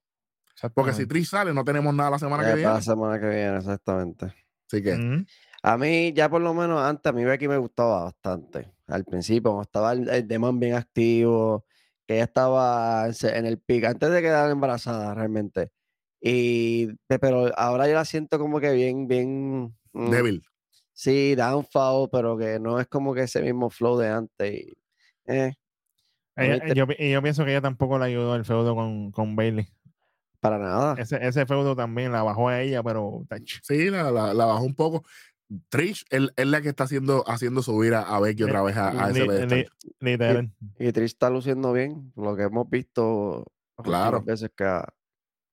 Porque si. Trish sale, no tenemos nada la semana que viene. la semana que viene, exactamente. Así que, Ujú. A mí, ya por lo menos antes, a mí Becky me gustaba bastante. Al principio, cuando estaba el, el Demon bien activo, que ella estaba en el pic, antes de quedar embarazada realmente. Y, pe- pero ahora yo la siento como que bien, bien, mm, débil. sí, downfall, pero que no es como que ese mismo flow de antes. y, eh, Ella- yo, y yo pienso que ella tampoco le ayudó el feudo con, con Bailey. para nada. Ese, ese feudo también la bajó a ella, pero. Sí, la, la- la bajó un poco. Trish es, es la que está haciciendo, haciendo subir a, a Becky otra vez a, a ese li- literal. Y Trish está luciendo bien, lo que hemos visto Claro. veces que ha,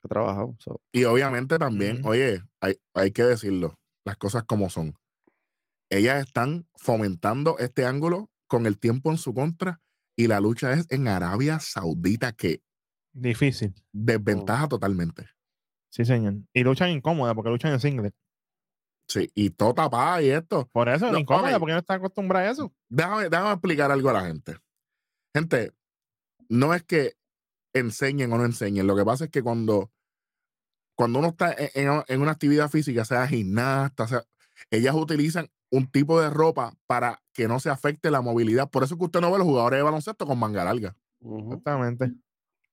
que ha trabajado. so. Y obviamente también, oye, hay, hay que decirlo, las cosas como son. Ellas están fomentando este ángulo con el tiempo en su contra y la lucha es en Arabia Saudita que Difícil. desventaja totalmente. Sí, señor. Y luchan incómoda porque luchan en singlet. Sí, y todo tapado y esto. Por eso es No, incómoda, porque no está acostumbrada a eso. Déjame, déjame explicar algo a la gente. Gente, no es que enseñen o no enseñen. Lo que pasa es que cuando, cuando uno está en, en- en una actividad física, sea gimnasta, sea, ellas utilizan un tipo de ropa para que no se afecte la movilidad. Por eso es que usted no ve a los jugadores de baloncesto con manga larga. Exactamente.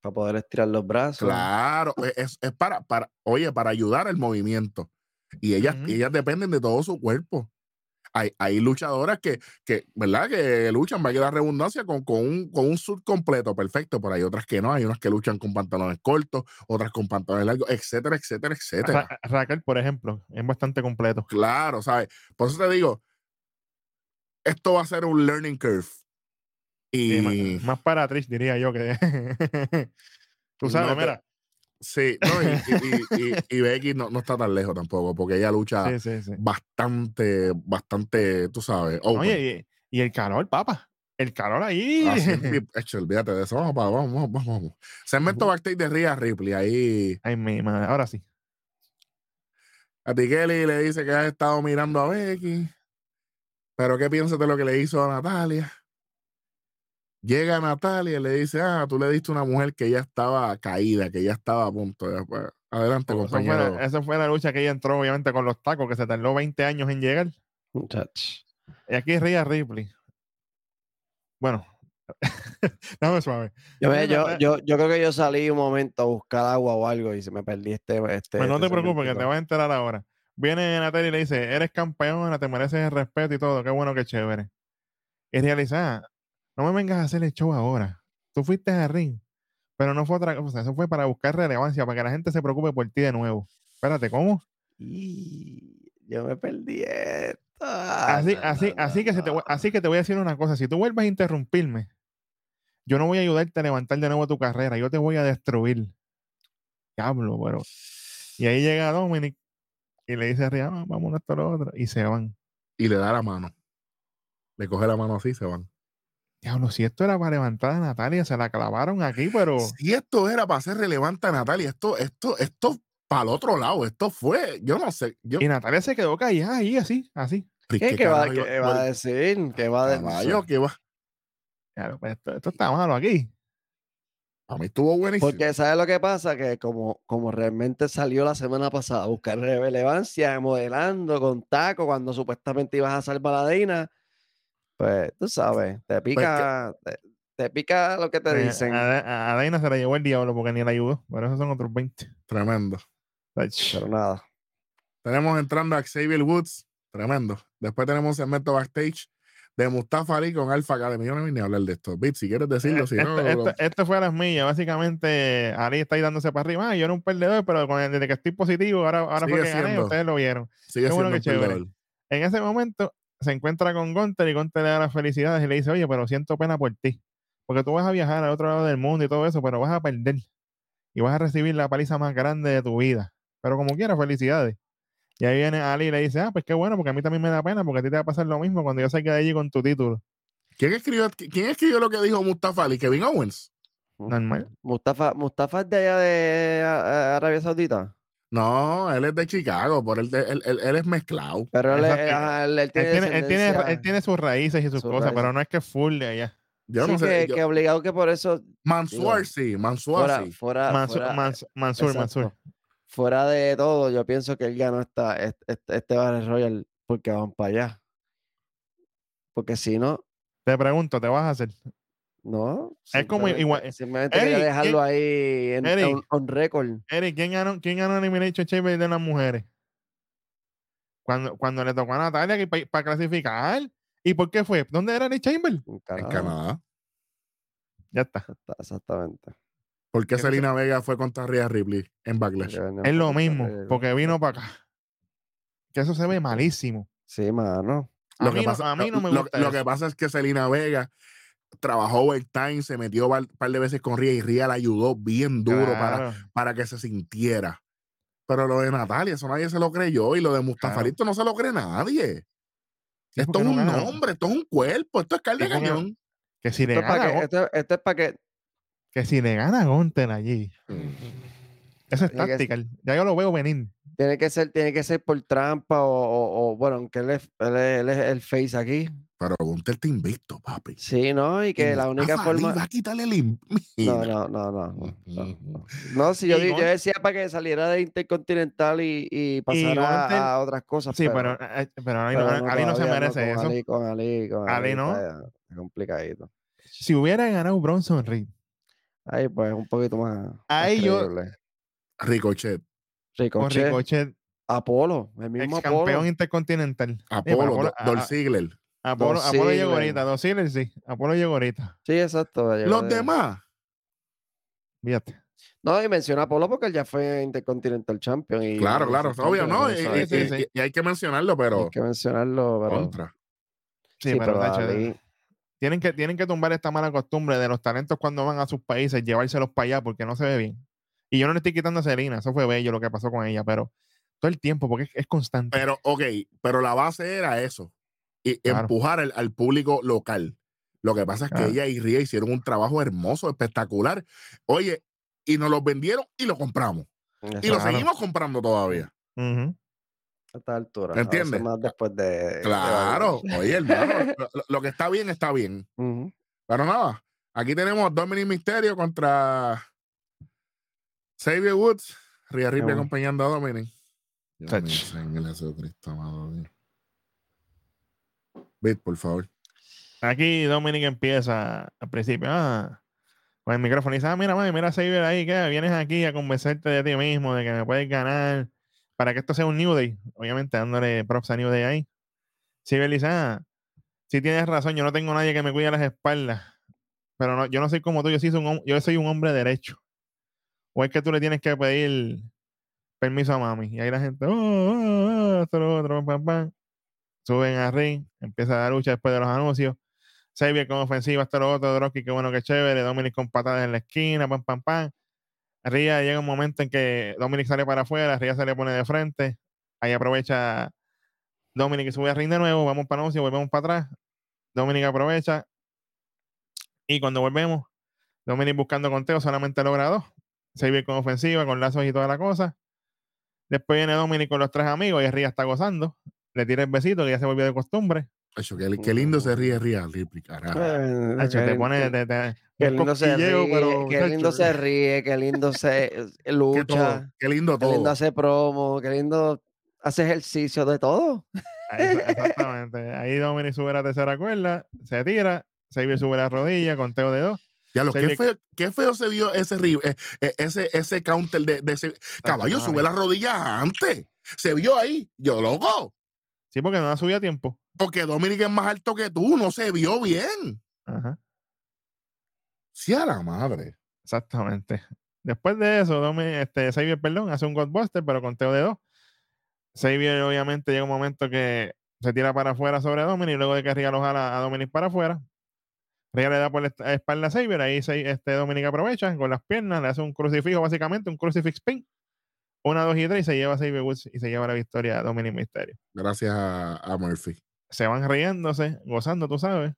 Para poder estirar los brazos. Claro, e, es, es para, para, oye, para ayudar al movimiento. Y ellas, Ujú. ellas dependen de todo su cuerpo. Hay, hay luchadoras que, que, ¿verdad? Que luchan, va a quedar redundancia, con, con, un, con un suit completo, perfecto, pero hay otras que no. Hay unas que luchan con pantalones cortos, otras con pantalones largos, etcétera, etcétera, etcétera. Ra- Raquel, por ejemplo, es bastante completo. Claro, ¿sabes? Por eso te digo, esto va a ser un learning curve. Sí, Y más para Trish, diría yo que. [LAUGHS] Tú sabes, No mira. Sí, no, y, y- y- y- y Becky no, no está tan lejos tampoco, porque ella lucha Sí, sí, sí. bastante, bastante, tú sabes. Oye, y, el calor, papá. El calor ahí. Así es, [LAUGHS] mi- echo, olvídate de eso. Vamos, pa- vamos, vamos, vamos. Segmento backstage de Rhea Ripley. Ahí Ay, mi madre. Ahora sí. a ti Kelly le dice que has estado mirando a Becky. Pero ¿qué piensas de lo que le hizo a Natalia? Llega Natalia y le dice, ah, tú le diste a una mujer que ya estaba caída, que ya estaba a punto. de- pues, adelante, fue, compañero. la, eso fue la lucha que ella entró, obviamente, con los tacos, que se tardó 20 años en llegar. Muchach. Y aquí Rhea Ripley. Bueno, [LAUGHS] dame suave. Yo, me- Mira, yo, yo, yo creo que yo salí un momento a buscar agua o algo y se me perdí este. este Pues no este te preocupes, que te vas a enterar ahora. Viene Natalia y le dice, eres campeona, te mereces el respeto y todo, qué bueno, qué chévere. Y realiza, "Ah, no me vengas a hacer el show ahora. Tú fuiste a ring, pero no fue otra cosa, eso fue para buscar relevancia, para que la gente se preocupe por ti de nuevo. Espérate, ¿cómo? Y yo me perdí esto. Así, No, así, no, así, que se te, así que te voy a decir una cosa, si tú vuelves a interrumpirme, yo no voy a ayudarte a levantar de nuevo tu carrera, yo te voy a destruir. Diablo, pero... Y ahí llega Dominic y le dice a Rhea, "Ah, vámonos esto lo otro, y se van. Y le da la mano. Le coge la mano así y se van. Diablo, si esto era para levantar a Natalia, se la clavaron aquí, pero... Si esto era para hacer relevante a Natalia, esto, esto, esto para el otro lado, esto fue, yo no sé. Yo, Y Natalia se quedó callada ahí, así, así. ¿Qué, qué va, qué va a decir? ¿Qué va a decir? Que va. Claro, pues esto, esto está malo aquí. A mí estuvo buenísimo. Porque ¿sabes lo que pasa? Que como, como realmente salió la semana pasada a buscar relevancia, modelando con taco, cuando supuestamente ibas a salvar a Dina, pues tú sabes, te pica, te, te pica lo que te Eh, dicen. A, a- a Daina se la llevó el diablo porque ni la ayudó. Pero esos son otros 20. Tremendo. Ach, Pero nada. Tenemos entrando a Xavier Woods. Tremendo. Después tenemos un segmento backstage de Mustafa Ali con Alpha Academy. Yo no vine a hablar de esto. Bit, si quieres decirlo, si no. esto, lo- esto- esto fue a las millas. Básicamente, Ali está ahí dándose para arriba. Ah, yo era un perdedor, pero con el- desde que estoy positivo, ahora, ahora fue que gané. Ustedes lo vieron. sigue qué bueno, siendo un chévere. perdedor. En ese momento se encuentra con Gunter y Gunter le da las felicidades y le dice, oye, pero siento pena por ti. Porque tú vas a viajar al otro lado del mundo y todo eso, pero vas a perder. Y vas a recibir la paliza más grande de tu vida. Pero como quieras, felicidades. Y ahí viene Ali y le dice, ah, pues qué bueno, porque a mí también me da pena, porque a ti te va a pasar lo mismo cuando yo salga de allí con tu título. ¿Quién escribió, ¿Quién escribió lo que dijo Mustafa Ali? Kevin Owens. Normal. Mustafa, Mustafa es de allá de a- Arabia Saudita. No, él es de Chicago, por él, él, él- él es mezclado. Pero él, es- Exacto. ajá, él- él Él tiene, tiene, él, tiene, descendencia- él tiene sus raíces y sus Sus cosas, raíces. pero no es que es full de allá. Yo sí, no sé. que, yo- que obligado que por eso digo, sí, Mansour, fuera, sí. fuera, Mansu- fuera- Mans- Mansur. Mansur. fuera de todo, yo pienso que él ganó esta, este, este, este Battle Royale porque van para allá. Porque si no, Te pregunto, ¿te vas a hacer? No. Es como simplemente- igual- Simplemente quería Eric, dejarlo ahí en, Eric. on, on record. Eric, ¿quién ganó, quién ganó el Elimination Chamber de las mujeres? Cuando, cuando le tocó a Natalia para clasificar. ¿Y por qué fue? ¿Dónde era el Chamber? En En Canadá. Ya está. Exacta- Exactamente. ¿Por qué Selena Vega fue contra Rhea Ripley en Backlash? Es lo mismo, porque vino para acá. Que eso se ve malísimo. Sí, mano. A Lo mí, que no, pasa- a mí no me lo- gusta Lo, que pasa es que Selena Vega trabajó overtime, se metió un par de veces con Rhea y Rhea la ayudó bien duro para, Claro. para que se sintiera. Pero lo de Natalia, eso nadie se lo creyó. Y lo de Mustafarito no se lo cree nadie. Sí, esto es no un gana. nombre, esto es un cuerpo, esto es carne de cañón. Que si le Esto es para gana, que, Gun- esto, esto es para que que si le gana a Gunter allí. Eso es táctica. Ya yo lo veo venir. tiene que ser, tiene que ser por trampa o, o- o, bueno, aunque él es, él es, él es el face aquí. Pero Gunter te invicto, papi. Sí, ¿no? Y que Y la única forma. va a quitarle el No, no, no, no. No, no, si yo, yo decía para que saliera de Intercontinental y, y pasara Gunter- a otras cosas. Sí, pero, eh, pero Ali, no- pero Ali no se merece eso. Ali, con Ali, con Ali Ali no. está, está complicadito. Si hubiera ganado Bronson Reed, Ahí pues un poquito más. Ahí yo-. Ricochet, Ricochet, Ricochet, Apolo, el ex mismo campeón Apolo. intercontinental. Apolo, Apolo- Do- Dolph Ziggler. Apolo, Apolo llegó ahorita, dos Ziggler, sí. Apolo llegó ahorita. Sí, exacto. llegó Los de- demás, Fíjate. No, y menciona a Apolo porque él ya fue Intercontinental Champion. Y claro, claro, es obvio, ¿no? Y, hay, sí, y- sí. y hay que mencionarlo, pero hay que mencionarlo, pero. contra. Sí, Sí, pero, Ali- tienen, que, tienen que tumbar esta mala costumbre de los talentos cuando van a sus países, llevárselos para allá porque no se ve bien. Y yo no le estoy quitando a Selena, eso fue bello lo que pasó con ella, pero todo el tiempo, porque es, es constante. Pero, ok, pero la base era eso. Y Claro. empujar al, al público local. Lo que pasa es que Claro. ella y Ria hicieron un trabajo hermoso, espectacular. Oye, y nos los vendieron y lo compramos. Y lo Claro. seguimos comprando todavía. A esta altura. ¿Me entiendes? Más después de. Claro. Oye, hermano, [LAUGHS] lo, que está bien, está bien. Pero nada, aquí tenemos Dominic Mysterio contra Xavier Woods. Rhea Ripley acompañando a Dominic. Dios Touch. mío, Jesucristo, amado Dios. Bit, por favor. Aquí Dominic empieza al principio, ah, con el micrófono y dice, ah, mira, mami, mira Xavier ahí, que vienes aquí a convencerte de ti mismo, de que me puedes ganar, para que esto sea un New Day. Obviamente dándole props a New Day ahí. Xavier dice, ah, sí tienes razón, yo no tengo nadie que me cuide las espaldas, pero no, yo no soy como tú, yo, soy un, yo soy un hombre derecho. O es que tú le tienes que pedir permiso a mami. Y ahí la gente, oh, oh, oh, esto, lo otro, pam, pam. Suben a ring, empieza la lucha después de los anuncios. Xavier con ofensiva, esto lo otro, Drocky, qué bueno que chévere, Dominic con patadas en la esquina, pam, pam, pam. Ría llega un momento en que Dominic sale para afuera, Ría se le pone de frente, ahí aprovecha Dominic y sube a ring de nuevo, vamos para anuncio, volvemos para atrás, Dominic aprovecha y cuando volvemos, Dominic buscando conteo solamente logra dos, Xavier con ofensiva, con lazos y toda la cosa. Después viene Dominic con los tres amigos y Ría está gozando, le tira el besito que ya se volvió de costumbre. Acho, qué, qué lindo se ríe Rhea Ripley, carajo. Eh, te pone qué- te- te- Qué lindo se ríe, pero, qué lindo se ríe, qué lindo se eh, Qué, todo, lucha, qué lindo qué lindo todo. hace promo, qué lindo hace ejercicio de todo. Ahí Exactamente. Ahí Dominic sube la tercera cuerda, se tira, Xavier sube la rodilla, conteo de dos. Ya lo, qué Xavier- feo, qué feo se vio ese, eh, eh, ese, ese counter de, de ese caballo. Sube las rodillas antes. Se vio ahí. Yo loco. Sí, porque no la subía a tiempo. Porque Dominic es más alto que tú. No se vio bien. Ajá, Sí, a la madre. exactamente. Después de eso, Dominic, este, Xavier, perdón, hace un Godbuster, pero conteo de dos. Xavier, obviamente, llega un momento que se tira para afuera sobre Dominic, luego de que Ria lo jala a Dominic para afuera. Ria le da por la espalda a Xavier, ahí este Dominic aprovecha con las piernas, le hace un crucifijo, básicamente, un crucifix pin. Una, dos y tres, y se lleva a Xavier Woods y se lleva la victoria a Dominic Mysterio. Gracias a, a Murphy. se van riéndose, gozando, tú sabes.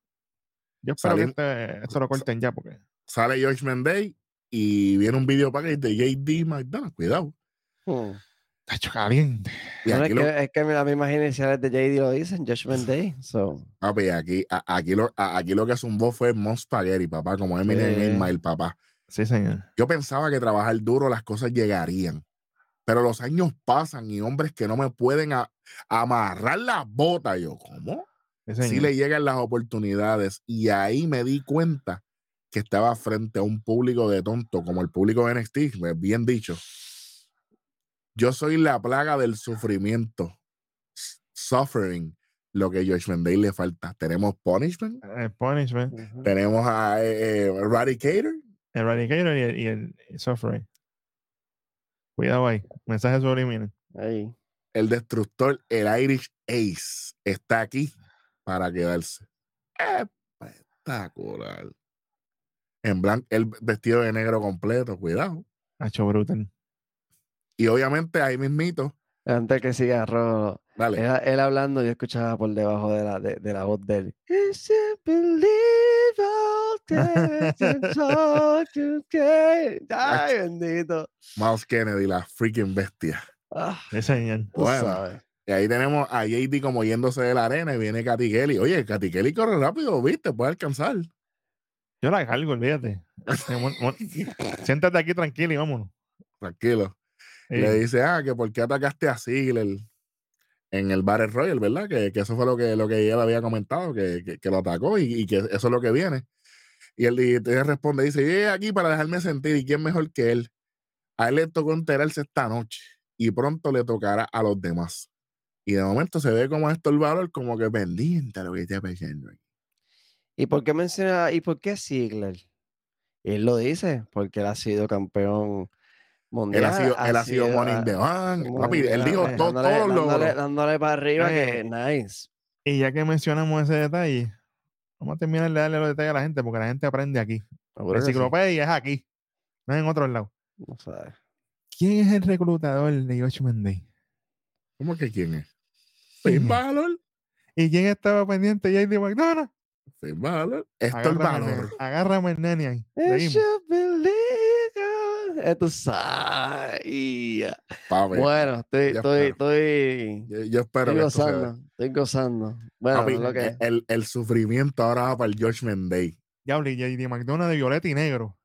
Yo espero Salen- que este- esto lo corten ya porque Sale George Mendey y viene un video package de JD McDonald. Cuidado. Hmm. está hecho caliente. Es, lo, que, es que las mismas iniciales de JD lo dicen, Judgment Day. So, papi, aquí, a- aquí, lo, a- aquí lo que zumbó fue Mon Spaghetti, papá, como Eminem Sí. Ismail, papá. Sí, señor. Yo pensaba que trabajar duro las cosas llegarían. Pero los años pasan y hombres que no me pueden a- amarrar las botas. Yo, ¿cómo? Sí, Sí le llegan las oportunidades. Y ahí me di cuenta que estaba frente a un público de tonto, como el público de NXT, bien dicho. Yo soy la plaga del sufrimiento. Suffering. Lo que a George Mendey le falta. Tenemos Punishment, El Punishment, ujú. tenemos a eh, eh, Eradicator, Eradicator y el, y el y Suffering. Cuidado ahí. Mensaje subliminal. ahí. el destructor, el Irish Ace, está aquí para quedarse. Espectacular. En blanco, el vestido de negro completo, cuidado. Hacho brutal. Y obviamente ahí mismito, Antes que siga, Ro, dale. él, él hablando, yo escuchaba por debajo de la, de, de la voz de él. [LAUGHS] Ay, bendito. Miles Kennedy, la freaking bestia. Ah, Sí, señor. Bueno. sabes. Y ahí tenemos a JD como yéndose de la arena y viene Katy Kelly. Oye, Katy Kelly corre rápido, viste, puede alcanzar. Yo la cargo, olvídate. Mon- [LAUGHS] Siéntate aquí tranquilo y vámonos. Tranquilo. Sí. Le dice, ah, que por qué atacaste a Ziggler en el Battle Royal, ¿verdad? Que, que eso fue lo que, lo que ella le había comentado, que, que, que lo atacó y, y que eso es lo que viene. Y él, y te responde, dice, yo llegué aquí para dejarme sentir y quién mejor que él. A él le tocó enterarse esta noche y pronto le tocará a los demás. Y de momento se ve como esto el valor, como que pendiente lo que está aquí. ¿Y por qué menciona, y por qué Ziggler? Él lo dice, porque él ha sido campeón mundial. Él ha sido, él ha sido Money in the Bank. Money Papi, él Bank, dijo todo, dándole- todos los dándole, logros. dándole para arriba, que Eh, nice. Y ya que mencionamos ese detalle, vamos a terminar de darle los detalles a la gente porque la gente aprende aquí. La enciclopedia es aquí, no en otros lados. no sabe. ¿Quién es el reclutador de Judgment Day? ¿Cómo que quién es? ¿Quién Finn es? Balor. ¿Y quién estaba pendiente de JD McDonough? Finn Balor. Esto es el Agárrame, el nene, agárrame el nene ahí. Seguimos. Eh, tú sabes. Ya. Papi, Bueno, estoy, ya estoy, estoy, yo, yo espero estoy gozando, estoy gozando. Bueno, Papi, lo que el, el- el sufrimiento ahora va para el Judgment Day. Diablo, y JD McDonough de violeta y negro.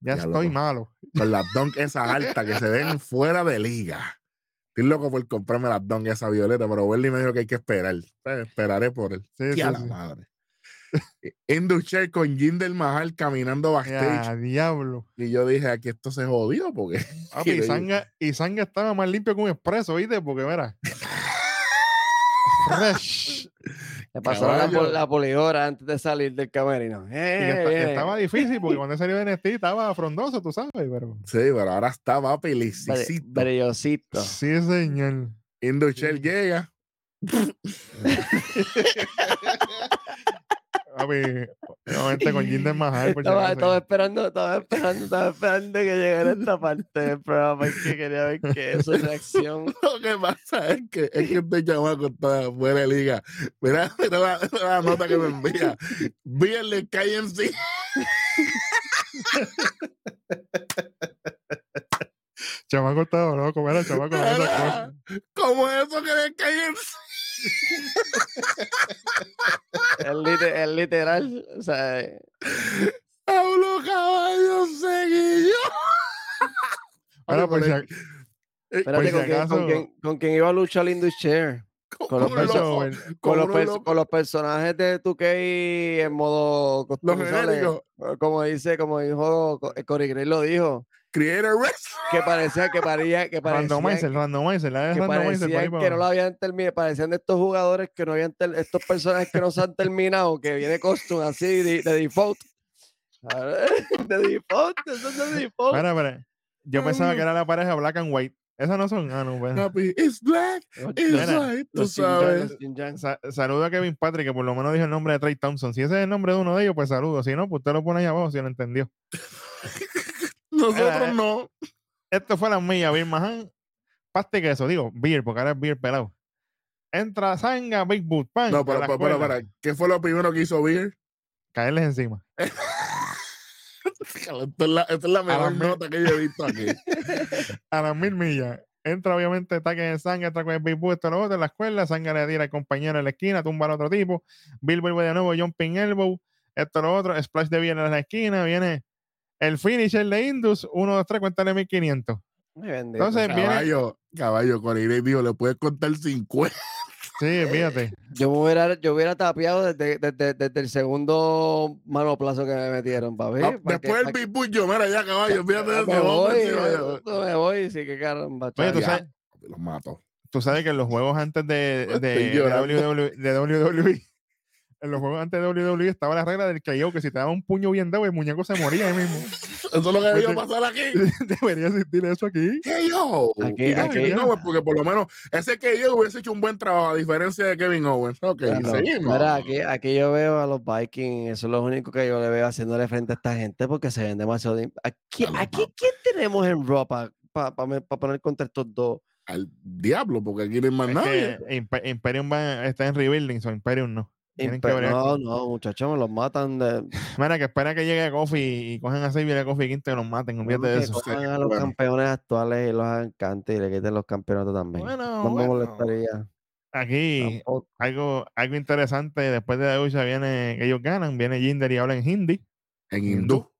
Ya Ya, estoy loco. malo. Con las donk esas altas que se ven [LAUGHS] fuera de liga. Estoy loco por comprarme las donk esa violeta, pero Welly me dijo que hay que esperar. Pues, esperaré por él. Sí, sí, ¡Ya la sí. madre! Inducher con Jinder Mahal caminando backstage. Ya, diablo. Y yo dije, aquí esto se jodió porque. [LAUGHS] Papi, y le- Sanga, y Sanga estaba más limpio que un expreso, ¿viste? Porque, mira. [LAUGHS] Fresh. le pasó la, la polidora antes de salir del camerino. Y Eh, esta- que viene. estaba difícil porque [LAUGHS] cuando salió de NXT estaba frondoso, tú sabes, pero. Sí, pero ahora Bri- lisicito. brillosito. Sí, señor. Inducher llega. Papi, con Jinder Mahal, [LAUGHS] Estaba, estaba esperando, estaba esperando, estaba esperando que llegara esta [LAUGHS] parte del programa que quería ver que es su reacción. [LAUGHS] Lo que pasa es que, es que este chamaco está fuera de liga. Mira, mira la, mira la nota que me envía. Bien le cae en sí. Chamaco estaba loco, mira, chamaco. ¿Cómo es eso que le sí? Es, lite- es literal. O sea, eh, Pablo Caballo seguillo. Ahora, [LAUGHS] por si, ac- espérate, si ¿con, quién, con acaso- quién- con quién iba a luchar Indus Share? con los loco, Bueno, Con los, con los personajes de 2K en modo Los genéricos. Como dice, como dijo Co- eh, Corey Gray lo dijo, Creator Wrestling. que parecía que parecía que randomizer, parecían, randomizer, la que, randomizer parecían que no lo habían terminado, parecían de estos jugadores que no habían ter- estos personajes que no se han terminado, que viene costume así de, de default. A ver, [LAUGHS] De default, eso es de default. Mira, mira, yo pensaba que era la pareja Black and White. Esas no son. Ah, no, pues. Papi, it's black, it's white, tú sabes. Sa- saludo a Kevin Patrick, que por lo menos dijo el nombre de Trey Thompson. Si ese es el nombre de uno de ellos, pues saludo. Si no, pues usted lo pone ahí abajo si lo entendió. Nosotros Mira, no. Esto fue la mía, Bill Mahan. Pasta y queso, digo, beer, porque ahora es beer pelado. Entra Sanga, Big Boot, pan. No, pero, pero, pero, ¿qué fue lo primero que hizo Beer? Caerles encima. [LAUGHS] Esta es la, esta es la mejor mil- nota que yo he visto aquí. [LAUGHS] A las mil millas. Entra, obviamente, ataque de Sanga, entra con el Big Boot, esto lo otro, en la escuela. Sanga le tira al compañero en la esquina, tumba al otro tipo. Bill vuelve de nuevo, jumping elbow, esto lo otro. Splash de bien en la esquina, viene el finisher de Indus, 1, 2, 3, cuéntale 1500. Ay, bendito. Entonces, viene, Caballo, caballo, Corey dijo, le puedes contar 50. sí, fíjate. Yo me hubiera, yo hubiera tapeado desde, desde, desde el segundo manoplazo que me metieron, papi. Ah, pa' que- Después el Big yo, mira, ya, caballo, fíjate de me voy, eh, yo- me voy, sí, que caramba. Oye, tú sabes, Los mato. tú sabes que en los juegos antes de, de, de. WWE, de WWE, en los juegos antes de WWE estaba la regla del KO, que si te daba un puño bien dado, el muñeco se moría ahí mismo. [LAUGHS] Eso es lo que debió Oye. pasar aquí. [LAUGHS] Debería existir eso aquí. ¿Qué yo? Aquí- aquí- Kevin Owens, porque por lo menos ese yo hubiese hecho un buen trabajo a diferencia de Kevin Owens. Ok, Claro. seguimos. Mira, aquí, aquí yo veo a los Vikings, eso es lo único que yo le veo haciéndole frente a esta gente porque se ven demasiado. de- Aquí, aquí. ¿quién tenemos en Raw para poner contra estos dos? Al diablo, porque aquí no hay más Es nadie. Imperium va, está en rebuilding, so Imperium no. No, no, muchachos, me los matan de. [LAUGHS] Mira, que espera que llegue Kofi y cojan a Xavier y a Kofi Quinto y los maten, olvídate de que eso. cojan a los bueno. campeones actuales y los hagan cante y le quiten los campeonatos también. Bueno, no me bueno. molestaría. Aquí, tampoco. algo, algo interesante, después de la lucha viene, que ellos ganan, viene Jinder y habla en hindi. En hindú.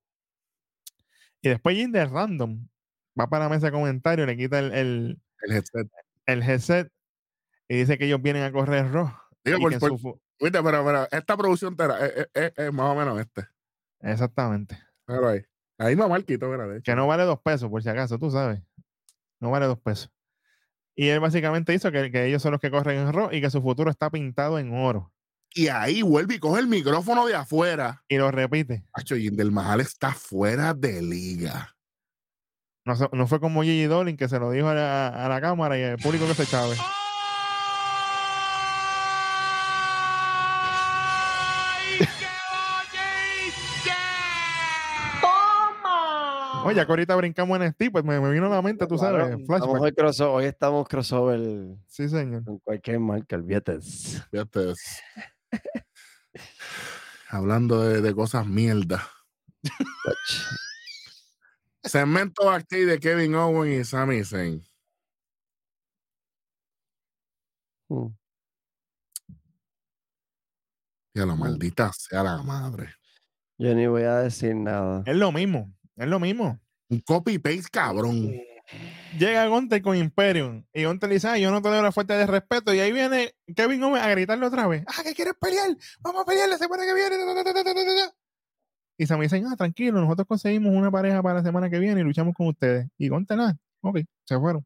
Y después Jinder random va para la mesa de comentarios, le quita el, el, El headset. el headset y dice que ellos vienen a correr Raw. Digo, por- por- su Viste, pero, pero esta producción es, es- es- más o menos este. Exactamente. Claro, ahí. Ahí no Marquito, ¿verdad? De hecho. Que no vale dos pesos, por si acaso, tú sabes. No vale dos pesos. Y él básicamente hizo que, que ellos son los que corren en Raw y que su futuro está pintado en oro. Y ahí vuelve y coge el micrófono de afuera. Y lo repite. Hacho, Jinder Mahal está fuera de liga. No, no fue como Gigi Dolin que se lo dijo a la, a la cámara y el público que se chave. Oye, ya que ahorita brincamos en este, pues me, me vino a la mente, tú sabes, Claro, estamos flashback. hoy, crossover, hoy estamos crossover Sí, señor. con cualquier marca, olvídate. Fíjate. Hablando de, de cosas mierda. Segmento backstage de Kevin Owen y Sami Zayn. Mm. Y a la maldita sea la madre. Yo ni voy a decir nada. Es lo mismo, es lo mismo. Un copy-paste cabrón. Llega Gunter con Imperium y Gunter le dice, "Ah, yo no te doy la fuerte de respeto. Y ahí viene Kevin Owens a gritarle otra vez, ah, que quieres pelear, vamos a pelear la semana que viene. ta, ta, ta, ta, ta, ta, ta". Y Sami dice, ah, tranquilo, nosotros conseguimos una pareja para la semana que viene y luchamos con ustedes. Y Gunter, nada, ok, se fueron.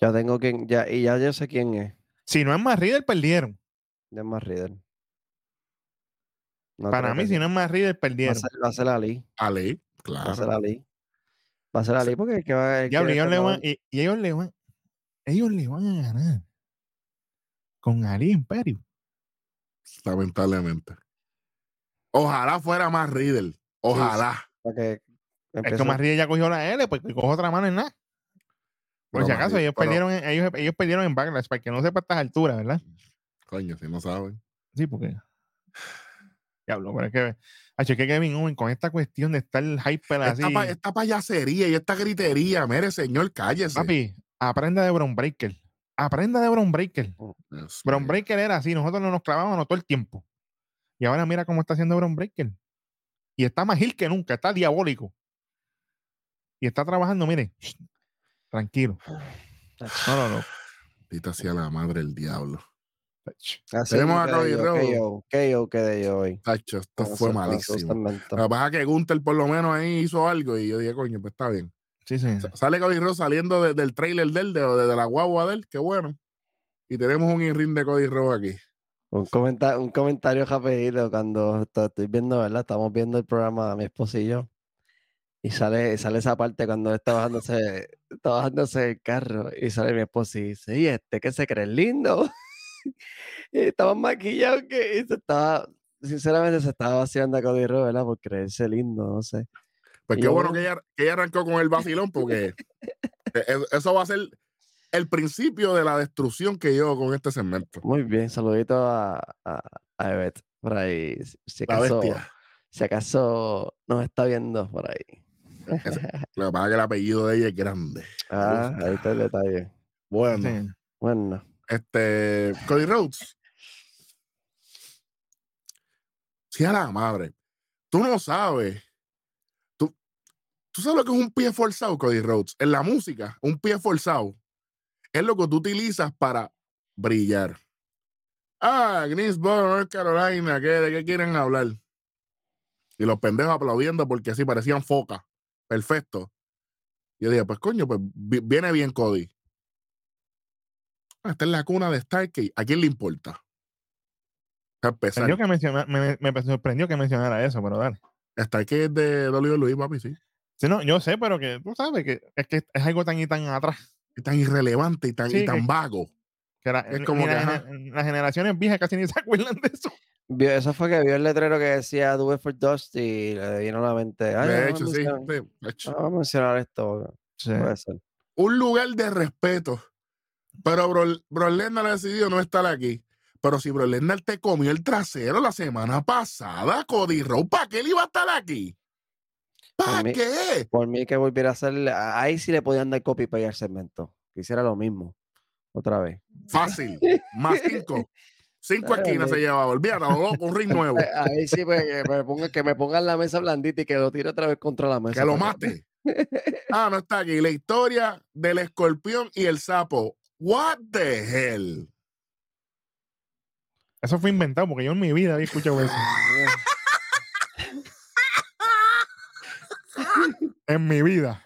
Ya tengo quien, ya, y ya yo sé quién es. Si no es más Riddle, perdieron. De más Reader. No para mí, que- si no es más Riddle, va a perdieron. ser, va a ser Ali. Ale, Va a ser claro. Ali. Va a ser Ali porque el que va el que Diablo, ellos le ganó- van- y, y ellos le van, ellos le van a ganar con Ali Imperio. Lamentablemente. Ojalá fuera más Riddle. Ojalá. para que Es que más Riddle ya cogió la L, pues cojo otra mano en nada. Por Pero si acaso, ellos pero, perdieron, en, ellos, ellos perdieron en Backlash, para que no sepa estas alturas, ¿verdad? Coño, si no saben. Sí, porque. Diablo, pero es que. Hacho, que Kevin Owen con esta cuestión de estar hyper así. Esta, pa- esta payasería y esta gritería, mire, señor, cállese. Papi, aprenda de Bron Breaker. Aprenda de Bron Breaker. Dios Bron. Breaker era así, nosotros no nos clavábamos todo el tiempo. Y ahora mira cómo está haciendo Bron Breaker. Y está más gil que nunca, está diabólico. Y está trabajando, mire, tranquilo. [SIGHS] No, no, no. Maldita sea la madre del diablo. Tenemos a Cody Rhodes. KO, quedé yo hoy. Tacho, esto fue malísimo. Lo que pasa es que Gunther por lo menos ahí hizo algo y yo dije, coño, pues está bien. Sí, sí. Sa- Sale Cody Rhodes saliendo de- del trailer de él, de, de- de la guagua de él, qué bueno. Y tenemos un in-ring de Cody Rhodes aquí. Un, comenta- un comentario rapidito cuando esto- estoy viendo, ¿verdad? Estamos viendo el programa mi esposo y yo. Y sale, sale esa parte cuando está bajándose, está bajándose el carro y sale mi esposo y dice, y este que se cree lindo. Y [LAUGHS] estaba maquillado que se estaba, sinceramente se estaba vaciando a Cody Rhodes, ¿verdad? Por creerse lindo, no sé. Pues Y qué yo, bueno que ella, que ella arrancó con el vacilón porque [LAUGHS] e- e- eso va a ser el principio de la destrucción que yo con este segmento. Muy bien, saludito a, a, a Evet por ahí. si- acaso, si acaso nos está viendo por ahí. [LAUGHS] Lo que pasa es que el apellido de ella es grande. Ah, ahí está el detalle. Bueno, Sí. Bueno, este Cody Rhodes. Sí, a la madre. Tú no sabes. Tú, tú sabes lo que es un pie forzado, Cody Rhodes. En la música, un pie forzado es lo que tú utilizas para brillar. Ah, Greensboro, North Carolina, ¿qué, ¿de qué quieren hablar? Y los pendejos aplaudiendo porque así parecían focas. Perfecto. Yo dije, pues coño, pues vi- viene bien Cody. Ah, Esta es la cuna de Starkey. ¿A quién le importa? A empezar. Sorprendió que menciona- me, me- me sorprendió que mencionara eso, pero dale. Starkey es de Dolly Luis, papi, sí. Sí, no, yo sé, pero que tú sabes que es que es algo tan y tan atrás. Tan irrelevante y tan, Sí, y tan que- vago. Que la- Es como la que, gener- las generaciones viejas casi ni [LAUGHS] se acuerdan de eso. vio, eso fue que vio el letrero que decía Do it for Dusty y le vino a la mente. "Ay, de hecho, sí. mencionar- de hecho. Vamos a mencionar esto. Puede ser. Un lugar de respeto. Pero Bro, Bro Lesnar ha decidido no estar aquí. Pero si Bro Lesnar te comió el trasero la semana pasada, Cody Rhodes, ¿para qué él iba a estar aquí? ¿Para mí- qué? Por mí que volviera a hacer. Ahí sí le podían dar copy para el segmento. Que hiciera lo mismo. Otra vez. Fácil. Más cinco. Cinco esquinas se llevaba. Olvídate, un ring nuevo. [LAUGHS] Ahí sí pues, que me, ponga- que me pongan la mesa blandita y que lo tire otra vez contra la mesa. Que lo para mate. [LAUGHS] Ah, no está aquí. La historia del escorpión y el sapo. What the hell? Eso fue inventado porque yo en mi vida había escuchado eso. en mi vida.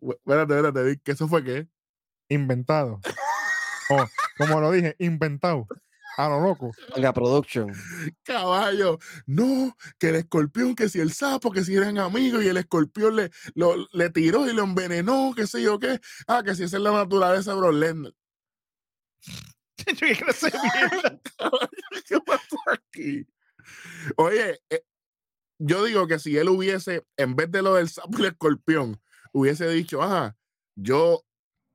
Espérate, espérate, ¿qué eso fue qué? Inventado. Oh, como lo dije, inventado. A lo loco. La production. Caballo, no, que el escorpión, que si el sapo, que si eran amigos y el escorpión le, lo, le tiró y lo envenenó, qué sé yo qué. Ah, que si esa es la naturaleza de Brock Lesnar. ¿Qué clase de mierda? ¿Qué pasó aquí? Oye, eh, yo digo que si él hubiese, en vez de lo del sapo y el escorpión, hubiese dicho, ajá, yo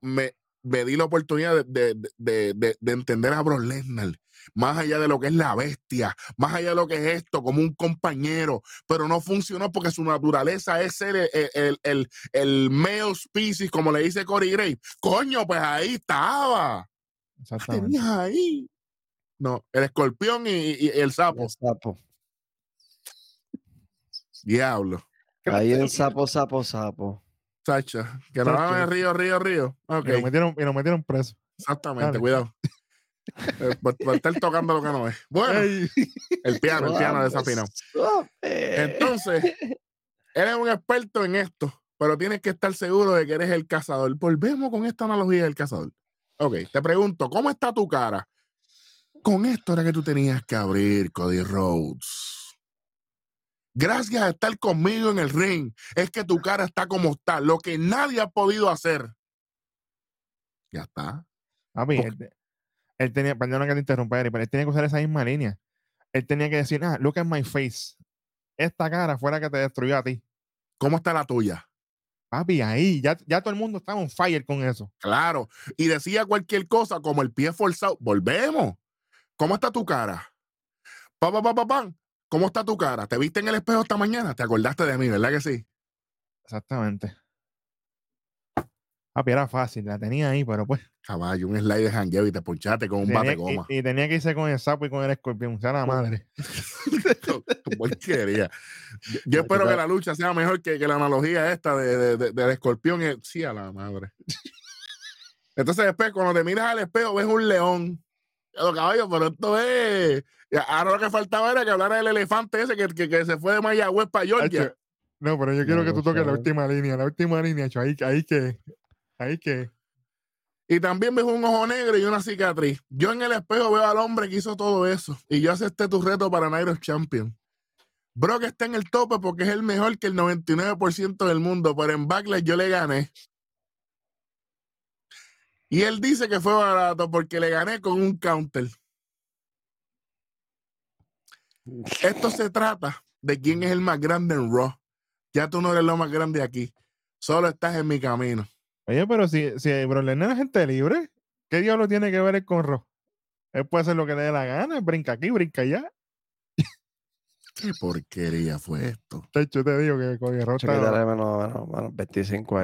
me, me di la oportunidad de, de- de- de- de entender a Brock Lesnar, más allá de lo que es la bestia, más allá de lo que es esto, como un compañero, pero no funcionó porque su naturaleza es ser el, el, el, el- el male species, como le dice Corey Gray. Coño, pues ahí estaba. Exactamente. Tenías ahí. No, el escorpión y, y- y el sapo. El sapo. Diablo. Ahí el sapo, sapo, sapo. Sacha, que no van en río, río, río. Ok, Y lo metieron, y lo metieron preso. exactamente, Dale. cuidado. Eh, por, por estar tocando lo que no es. Bueno, Ey, el piano, el piano desafinado. Entonces, eres un experto en esto, pero tienes que estar seguro de que eres el cazador. Volvemos con esta analogía del cazador. Ok, te pregunto, ¿cómo está tu cara? Con esto era que tú tenías que abrir, Cody Rhodes. Gracias a estar conmigo en el ring, es que tu cara está como está, lo que nadie ha podido hacer. Ya está. Papi, Porque- él, te- él tenía, perdona que te interrumpa, pero él tenía que usar esa misma línea. Él tenía que decir, ah, look at my face. Esta cara fuera que te destruyó a ti. ¿Cómo está la tuya? Papi, ahí, ya, ya todo el mundo estaba on fire con eso. Claro. Y decía cualquier cosa como el pie forzado. Volvemos. ¿Cómo está tu cara? Pa, pa, pa, pa, pam. ¿Cómo está tu cara? ¿Te viste en el espejo esta mañana? ¿Te acordaste de mí, verdad que sí? Exactamente. Papi, era fácil, la tenía ahí, pero pues. Caballo, un slide de jangueo y te ponchaste con un tenía- bate goma. y, tenía que irse con el sapo y con el escorpión. Sea, la madre. [LAUGHS] Porquería. Yo, yo espero que la lucha sea mejor que, que la analogía esta de, de- de- del escorpión. y- Sí, a la madre. Entonces después, cuando te miras al espejo, ves un león. Caballo, pero esto es... Ahora lo que faltaba era que hablara del elefante ese que, que, que se fue de Mayagüez para Georgia. No, pero yo quiero No que tú toques la última línea, la última línea, hecho, ahí, ahí que, ahí que. Y también ves un ojo negro y una cicatriz. Yo en el espejo veo al hombre que hizo todo eso. Y yo acepté tu reto para of Champion. Brock está en el tope porque es el mejor que el 99% del mundo, pero en Backlash yo le gané. Y él dice que fue barato porque le gané con un counter. Esto se trata de quién es el más grande en Raw. Ya tú no eres lo más grande aquí. Solo estás en mi camino. Oye, pero si, si Lesnar es gente libre, ¿qué diablo tiene que ver el con Raw? Él puede hacer lo que le dé la gana, brinca aquí, brinca allá. ¿Qué porquería fue esto? De hecho, te digo que Hay que está- darle menos, menos, menos 25 ahí.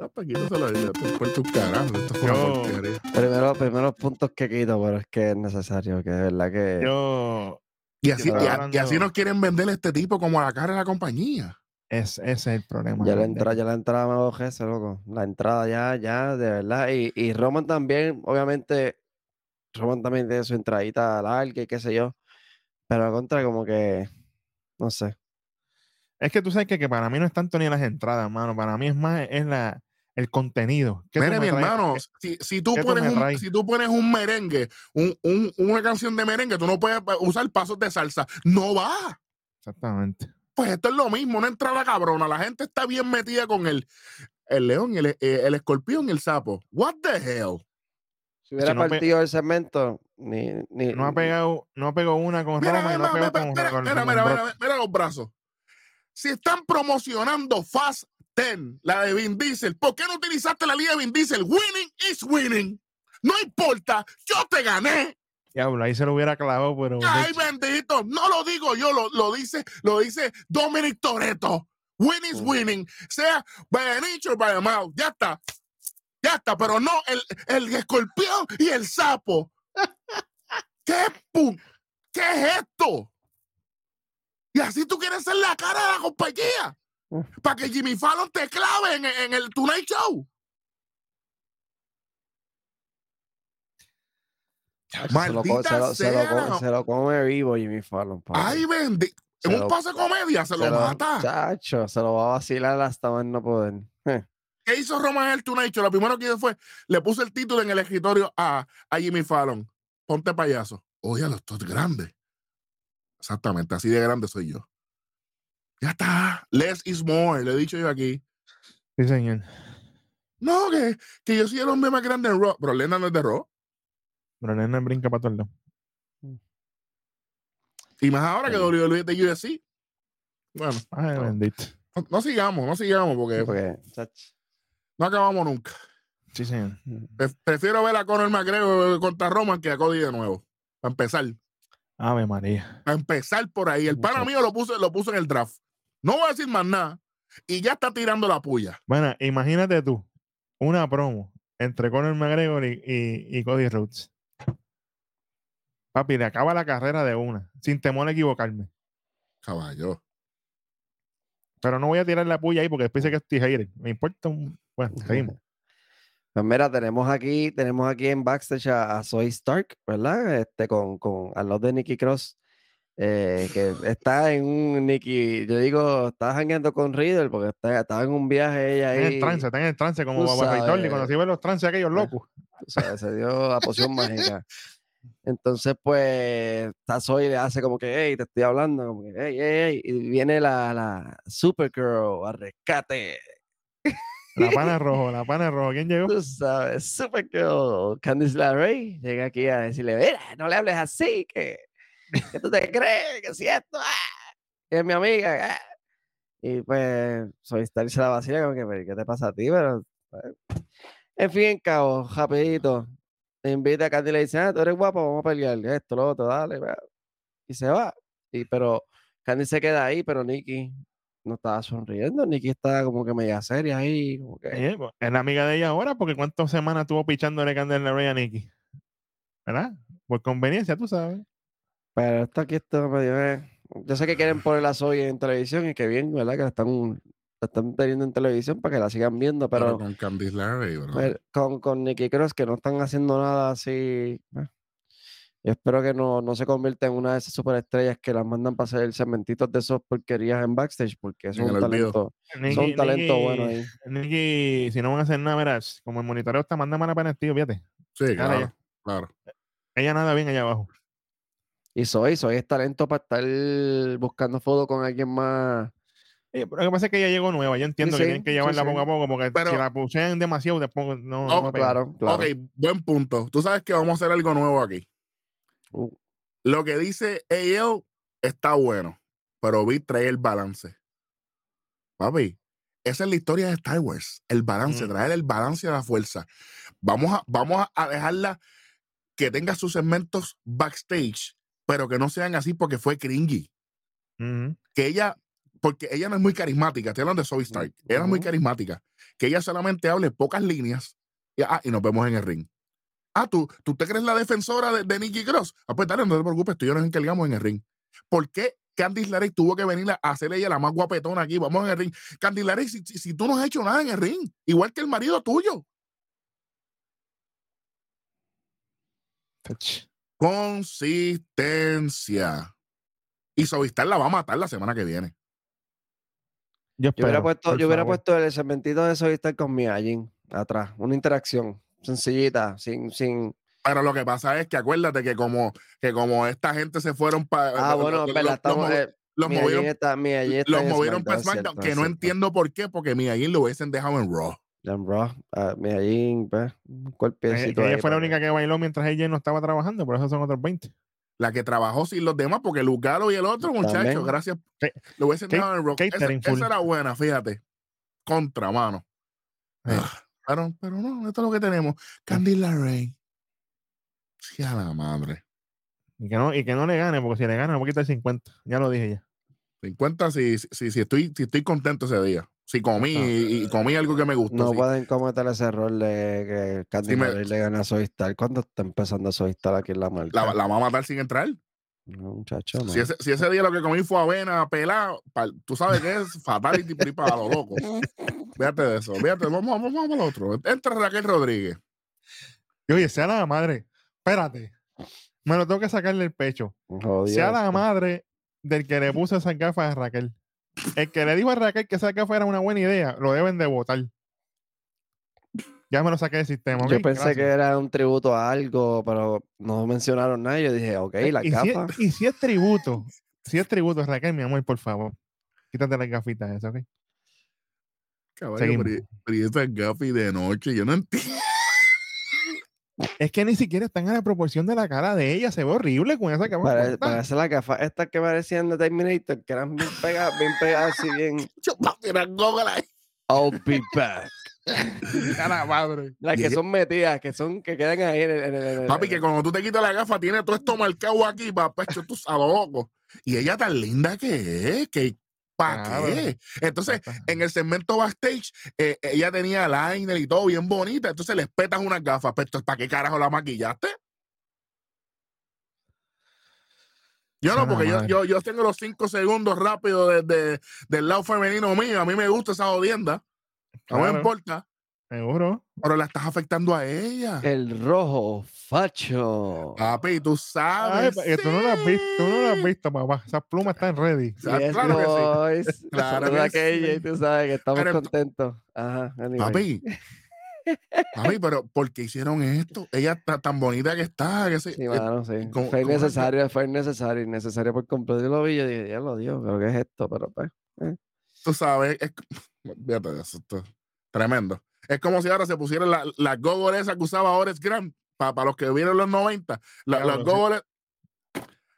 Ah, pues te por. Esto fue una Yo- porquería. Primero, primeros puntos que quito, pero es que es necesario, que de verdad que. Yo, Y así, y a- y hablando- así nos quieren vender a este tipo como a la cara de la compañía. es, ese es el problema. Ya la entrada, ya la entrada me bajé loco. La entrada ya, ya, de verdad. Y, y Roman también, obviamente, Roman también tiene su entradita larga y qué sé yo. Pero a contra, como que, no sé. Es que tú sabes que, que para mí no es tanto ni las entradas, hermano. Para mí es más es la, el contenido. ¿Qué tú Mire, mi traes? hermano, ¿Qué- si, si tú pones un, traes? si tú pones un merengue, un, un- una canción de merengue, tú no puedes usar pasos de salsa. No va. Exactamente. Pues esto es lo mismo, una entrada cabrona. La gente está bien metida con el, el león, el, eh, el escorpión y el sapo. What the hell? Si hubiera no pe- partido el segmento, ni. ni No ha pegado, no ha pegado una con Mira, no mira, ha mira, con, mira, con- mira, con mira, Brock. mira, mira los brazos. Si están promocionando Fast 10, la de Vin Diesel, ¿por qué no utilizaste la línea de Vin Diesel? Winning is winning. No importa, yo te gané. Diablo, ahí se lo hubiera clavado, pero. Ay, bendito. No lo digo yo, lo, lo dice, lo dice Dominic Toretto. Winning is Mm. winning. Sea by an inch or by a mouth. Ya está. Ya está, pero no el, el escorpión y el sapo. [LAUGHS] ¿Qué, ¿Qué es esto? Y así tú quieres ser la cara de la compañía. Para que Jimmy Fallon te clave en, en el Tonight Show. se lo, co- se Maldita lo- se lo se lo come vivo Jimmy Fallon. Ay, bendito. En un pase comedia se, lo, mata. Chacho, se lo va a vacilar hasta más no poder. Eh, [LAUGHS] ¿Qué hizo Roman El Tunaicho? Lo primero que hizo fue, le puso el título en el escritorio a, a Jimmy Fallon. Ponte payaso. Oye, esto es grande. Exactamente, así de grande soy yo. Ya está. Less is more, le he dicho yo aquí. Sí, señor. No, que, que yo soy el hombre más grande en Raw. Pero Lena no es de Raw. Pero nena brinca para todos lados. Y más ahora que Sí. WWE es de UFC. Bueno, Ay, No. bendito. no, no sigamos, no sigamos porque porque, no acabamos nunca. Sí, señor. Pre- Prefiero ver a Conor McGregor contra Roman que a Cody de nuevo. Para empezar. Ave María. Para empezar por ahí. El pana mío lo puso, lo puso en el draft. No voy a decir más nada. Y ya está tirando la puya. Bueno, imagínate tú, una promo entre Conor McGregor y, y, y Cody Rhodes. Papi, le acaba la carrera de una, sin temor a equivocarme. Caballo. Pero no voy a tirar la puya ahí porque después dice que estoy hater. Me importa un. Bueno, [LAUGHS] seguimos. Pues mira, tenemos aquí, tenemos aquí en backstage a, a Zoe Stark, ¿verdad? Este, con, con al lado de Nikki Cross, eh, que está en un Nikki, yo digo, está jangueando con Riddle porque está, estaba en un viaje ella Está en ahí. el trance, está en el trance como Baba Dolly, cuando se ven los trances aquellos Bueno. locos. sabes, se dio la poción mágica. Entonces, pues, Zoe le hace como que, hey, te estoy hablando, como que, hey, hey, hey, y viene la, la Supergirl a rescate. La pana rojo, la pana rojo. ¿Quién llegó? Tú sabes, Supergirl, Candice LeRae llega aquí a decirle, mira, no le hables así, que, [LAUGHS] que tú te crees, que si esto, ah, es mi amiga. ah". Y pues, soy Stark se la vacila, como que, "Pero, ¿qué te pasa a ti? Pero, pues, en fin, cabo, rapidito, te invita a Candy y le dice, ah, tú eres guapo, vamos a pelear, esto, lo otro, dale, va". y se va. Y, pero Candy se queda ahí, pero Nicky no estaba sonriendo, Nicky estaba como que media seria ahí, como que... Pues, es la amiga de ella ahora porque cuántas semanas estuvo pichándole Candela Ray a Nikki. ¿Verdad? Por conveniencia, tú sabes. Pero esto aquí esto medio es- Yo sé que quieren ponerla hoy en televisión y que bien, ¿verdad? Que la están, la están teniendo en televisión para que la sigan viendo, Pero, pero, con Candice bro. pero con, con Nicky Cross que no están haciendo nada así. eh. Yo espero que no, no se convierta en una de esas superestrellas que las mandan para hacer segmentitos de esos porquerías en backstage, porque son un talento, son Nikki, un talento bueno Nikki- ahí. Nikki, si no van a hacer nada, verás, como el monitoreo está, manda mala para el tío, fíjate. Sí, claro. claro. Ella nada bien allá abajo. Y soy, soy es talento para estar buscando fotos con alguien más. Sí, pero lo que pasa es que ella llegó nueva. Yo entiendo sí, que tienen que sí, llevarla sí. poco a poco, porque Pero- si la pusieran demasiado, después no, Oh, no. Claro, claro. Ok, buen punto. Tú sabes que vamos a hacer algo nuevo aquí. Uh, Lo que dice AL está bueno, pero vi trae el balance. Papi, esa es la historia de Star Wars. El balance, Mm. traer el balance a la fuerza. Vamos a, vamos a dejarla que tenga sus segmentos backstage, pero que no sean así porque fue cringy. Que ella, porque ella no es muy carismática, estoy hablando de Zoe Stark. Es muy carismática. Que ella solamente hable pocas líneas y, ah, y nos vemos en el ring. Ah, ¿tú, tú te crees la defensora de, de Nikki Cross? Ah, pues dale, no te preocupes, tú y yo nos encargamos en el ring. ¿Por qué Candice LeRae tuvo que venir a hacer ella la más guapetona aquí? Vamos en el ring. Candice LeRae, si, si- si tú no has hecho nada en el ring, igual que el marido tuyo. Consistencia. Y Sovistar la va a matar la semana que viene. Yo, Yo hubiera espero, puesto, yo hubiera puesto el segmentito de Soy estar con allí atrás. Una interacción sencillita, sin, sin. Pero lo que pasa es que acuérdate que como, que como esta gente se fueron para. Ah, bueno, estamos. eh, los movieron, está, los movieron para SmackDown, que no cierto. entiendo por qué, porque Mia Yim lo hubiesen dejado en Raw. Jan Ross, ah, Mia Yim, pues, un Ella, cuerpecito ella ahí fue la única que bailó mientras ella no estaba trabajando, por eso son otros 20. La que trabajó sin los demás, porque Lucaro y el otro muchacho, También. gracias, Ca- lo hubiesen dejado en. Esa, catering full. esa era buena, fíjate. Contra, mano. Sí. Ah, Pero, pero no, esto es lo que tenemos. Candy LeRae. Sí, a la madre. Y que, no, y que no le gane, porque si le gana, me voy a quitar 50. Ya lo dije ya. 50 si, si, si, estoy, si estoy contento ese día. Si comí y, y comí algo que me gustó. No sí. pueden cometer ese error de que Candy Sí me- le gana a Soy Star. ¿Cuándo está empezando Soy Star aquí en la marca? La, la va a matar sin entrar. No, muchacho, no. Si ese, si ese día lo que comí fue avena pelado, pal- tú sabes que es fatality para lo loco. Fíjate de eso. Fíjate, vamos, vamos, vamos al otro. Entra Raquel Rodríguez. Y oye, sea la madre. Espérate. Me lo tengo que sacarle el pecho. Sea la madre del que le puso esas gafas a Raquel. El que le dijo a Raquel que esas gafas era una buena idea, lo deben de votar. Ya me lo saqué del sistema. Yo pensé que era un tributo a algo, pero no mencionaron nada. Yo dije, ok, las y, si es, gafas. y si es tributo, si es tributo, Raquel, mi amor, por favor, quítate las gafitas esas, ¿ok? Caballo, pero, pero esas gafas de noche, yo no entiendo. Es que ni siquiera están a la proporción de la cara de ella, se ve horrible con esa para hacer las gafas estas que parecían de Terminator, que eran bien pegadas, bien pegadas, así bien. [LAUGHS] I'll be back. [LAUGHS] A la madre. Las que son metidas, que son, que quedan ahí en el. en el- en el- Papi, que cuando tú te quitas la gafa, tiene todo esto marcado aquí, papá, hecho tú sabes, loco. Y ella tan linda que es, que ¿para Claro. qué? Entonces, en el segmento backstage, eh, ella tenía liner y todo bien bonita, entonces les petas unas gafas, pero ¿para qué carajo la maquillaste? Yo no, porque yo, yo, yo tengo los cinco segundos rápidos desde del lado femenino mío. A mí me gusta esa jodienda. No me Claro. importa. Seguro. Pero la estás afectando a ella. El rojo, facho. Papi, tú Ay, sabes. pa- que tú no lo has visto, tú no lo has visto, papá. Esas plumas están ready. Yes, claro que sí. Claro que a KJ, sí. tú sabes que estamos Pero- contentos. Ajá, anyway. Papi. [LAUGHS] Papi, pero ¿por qué hicieron esto? Ella está tan bonita que está. Que se- Sí, eh, mano, sí. ¿cómo- fue innecesario, fue innecesario, innecesario por completo. Yo lo vi, yo dije, ya lo dio, pero ¿qué es esto? Pero pues. tú sabes, es, fíjate [LAUGHS] eso, tremendo. Es como si ahora se pusieran la, la que usaba Ores Grant, para los que vieron los 90, la, Diablo, las sí. gogoles.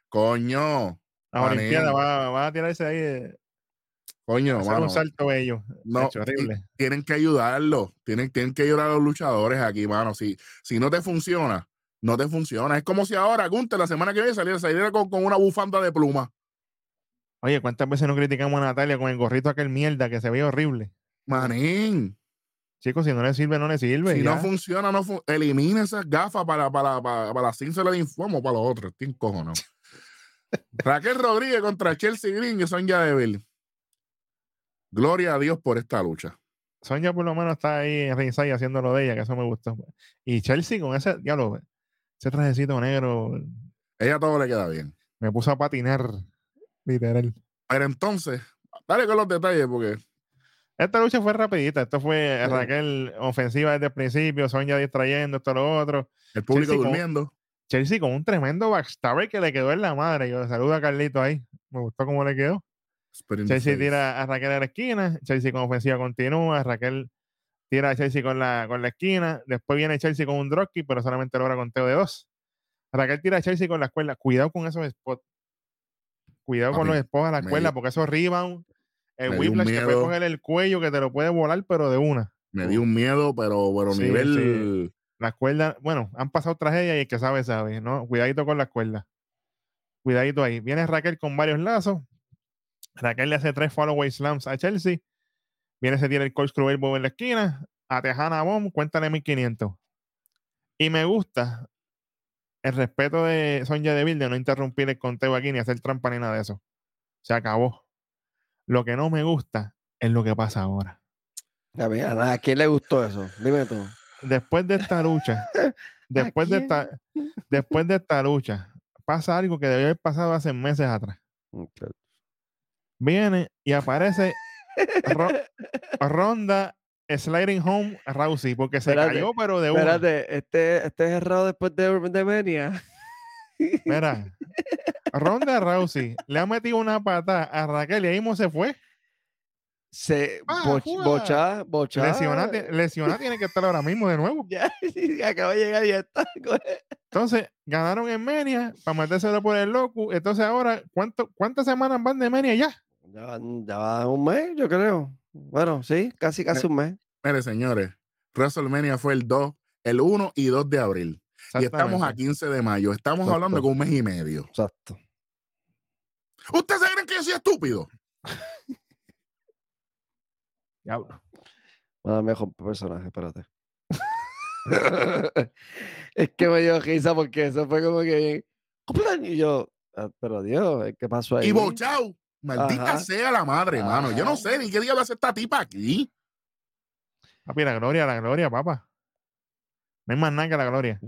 Coño, La Manín. Olimpiada va, va a tirarse ahí, eh, coño, hacer mano, un salto bello. no, Hecho, horrible. tienen que ayudarlo, tienen, tienen que ayudar a los luchadores aquí, mano. Si, si no te funciona, no te funciona. Es como si ahora Gunter la semana que viene saliera, saliera con, con una bufanda de pluma. Oye, ¿cuántas veces no criticamos a Natalia con el gorrito aquel mierda que se veía horrible? Manín, Chicos, si no le sirve, no le sirve. si ya. no funciona, no fu- elimina esas gafas para, para, para, para la ciencia de informo para los otros. Estoy encojonado. [LAUGHS] Raquel Rodríguez contra Chelsea Green y Sonia Deville. Gloria a Dios por esta lucha. Sonia por lo menos está ahí en ringside haciendo lo de ella, que eso me gustó. Y Chelsea con ese, diablo, ese trajecito negro Ella todo le queda bien. me puso a patinar, literal. Pero entonces, dale con los detalles porque Esta lucha fue rapidita. Esto fue Sí. Raquel ofensiva desde el principio, Sonia distrayendo, esto, lo otro. el público Chelsea con- durmiendo. Chelsea con un tremendo backstabber que le quedó en la madre. Yo saludo a Carlito ahí. Me gustó cómo le quedó. Chelsea tira a Raquel a la esquina. Chelsea con ofensiva continúa. Raquel tira a Chelsea con la, con la esquina. Después viene Chelsea con un dropkick, pero solamente logra conteo de dos. Raquel tira a Chelsea con la escuela. Cuidado con esos spots. Cuidado con los spots a la escuela, porque esos rebound, el whiplash que puede coger el cuello, que te lo puede volar, pero de una. Me dio un miedo, pero, pero Sí, nivel. La cuerda, bueno, han pasado tragedias y el que sabe, sabe, ¿no? Cuidadito con la cuerda. Cuidadito ahí. Viene Raquel con varios lazos. Raquel le hace tres followaway slams a Chelsea. Viene, se tira el corkscrew elbow en la esquina. A Tejana Bomb, cuéntale 1500. Y me gusta el respeto de Sonja Deville de no interrumpir el conteo aquí ni hacer trampa ni nada de eso. Se acabó. Lo que no me gusta es lo que pasa ahora. A, mí, a nada, ¿a quién le gustó eso? Dime tú. después de esta lucha, [LAUGHS] después de esta, después de esta lucha, pasa algo que debió haber pasado hace meses atrás. Viene y aparece [LAUGHS] Ro- Ronda Sliding Home Rousey, porque se Espérate, cayó, pero de una. Espérate, este, este es errado después de, de Menia. Mira, Ronda Rousey le ha metido una patada a Raquel y ahí mismo se fue. Se Ah, juega. bocha, bocha. Lesionada tiene que estar ahora mismo de nuevo. Ya, [LAUGHS] sí, acaba de llegar y ya está. Entonces, ganaron en Menia para metérselo por el loco. Entonces, ahora, ¿cuánto, ¿cuántas semanas van de Menia ya? Ya va un mes, yo creo. Bueno, sí, casi, casi un mes. Mire, señores, WrestleMania fue el 2, el 1 y 2 de abril. Y estamos a Exactamente. 15 de mayo. Estamos Exacto. hablando con un mes y medio. Exacto. ¿Ustedes creen que yo soy estúpido? [LAUGHS] Diablo. Nada mejor personaje, espérate. [LAUGHS] es que me dio risa porque eso fue como que Y yo, "Ah, pero Dios, ¿qué pasó ahí? Y bochao. Maldita Ajá. sea la madre, mano. Yo no sé ni qué diablo hace esta tipa aquí. Papi, la gloria, la gloria, papá. No hay más nada que la gloria.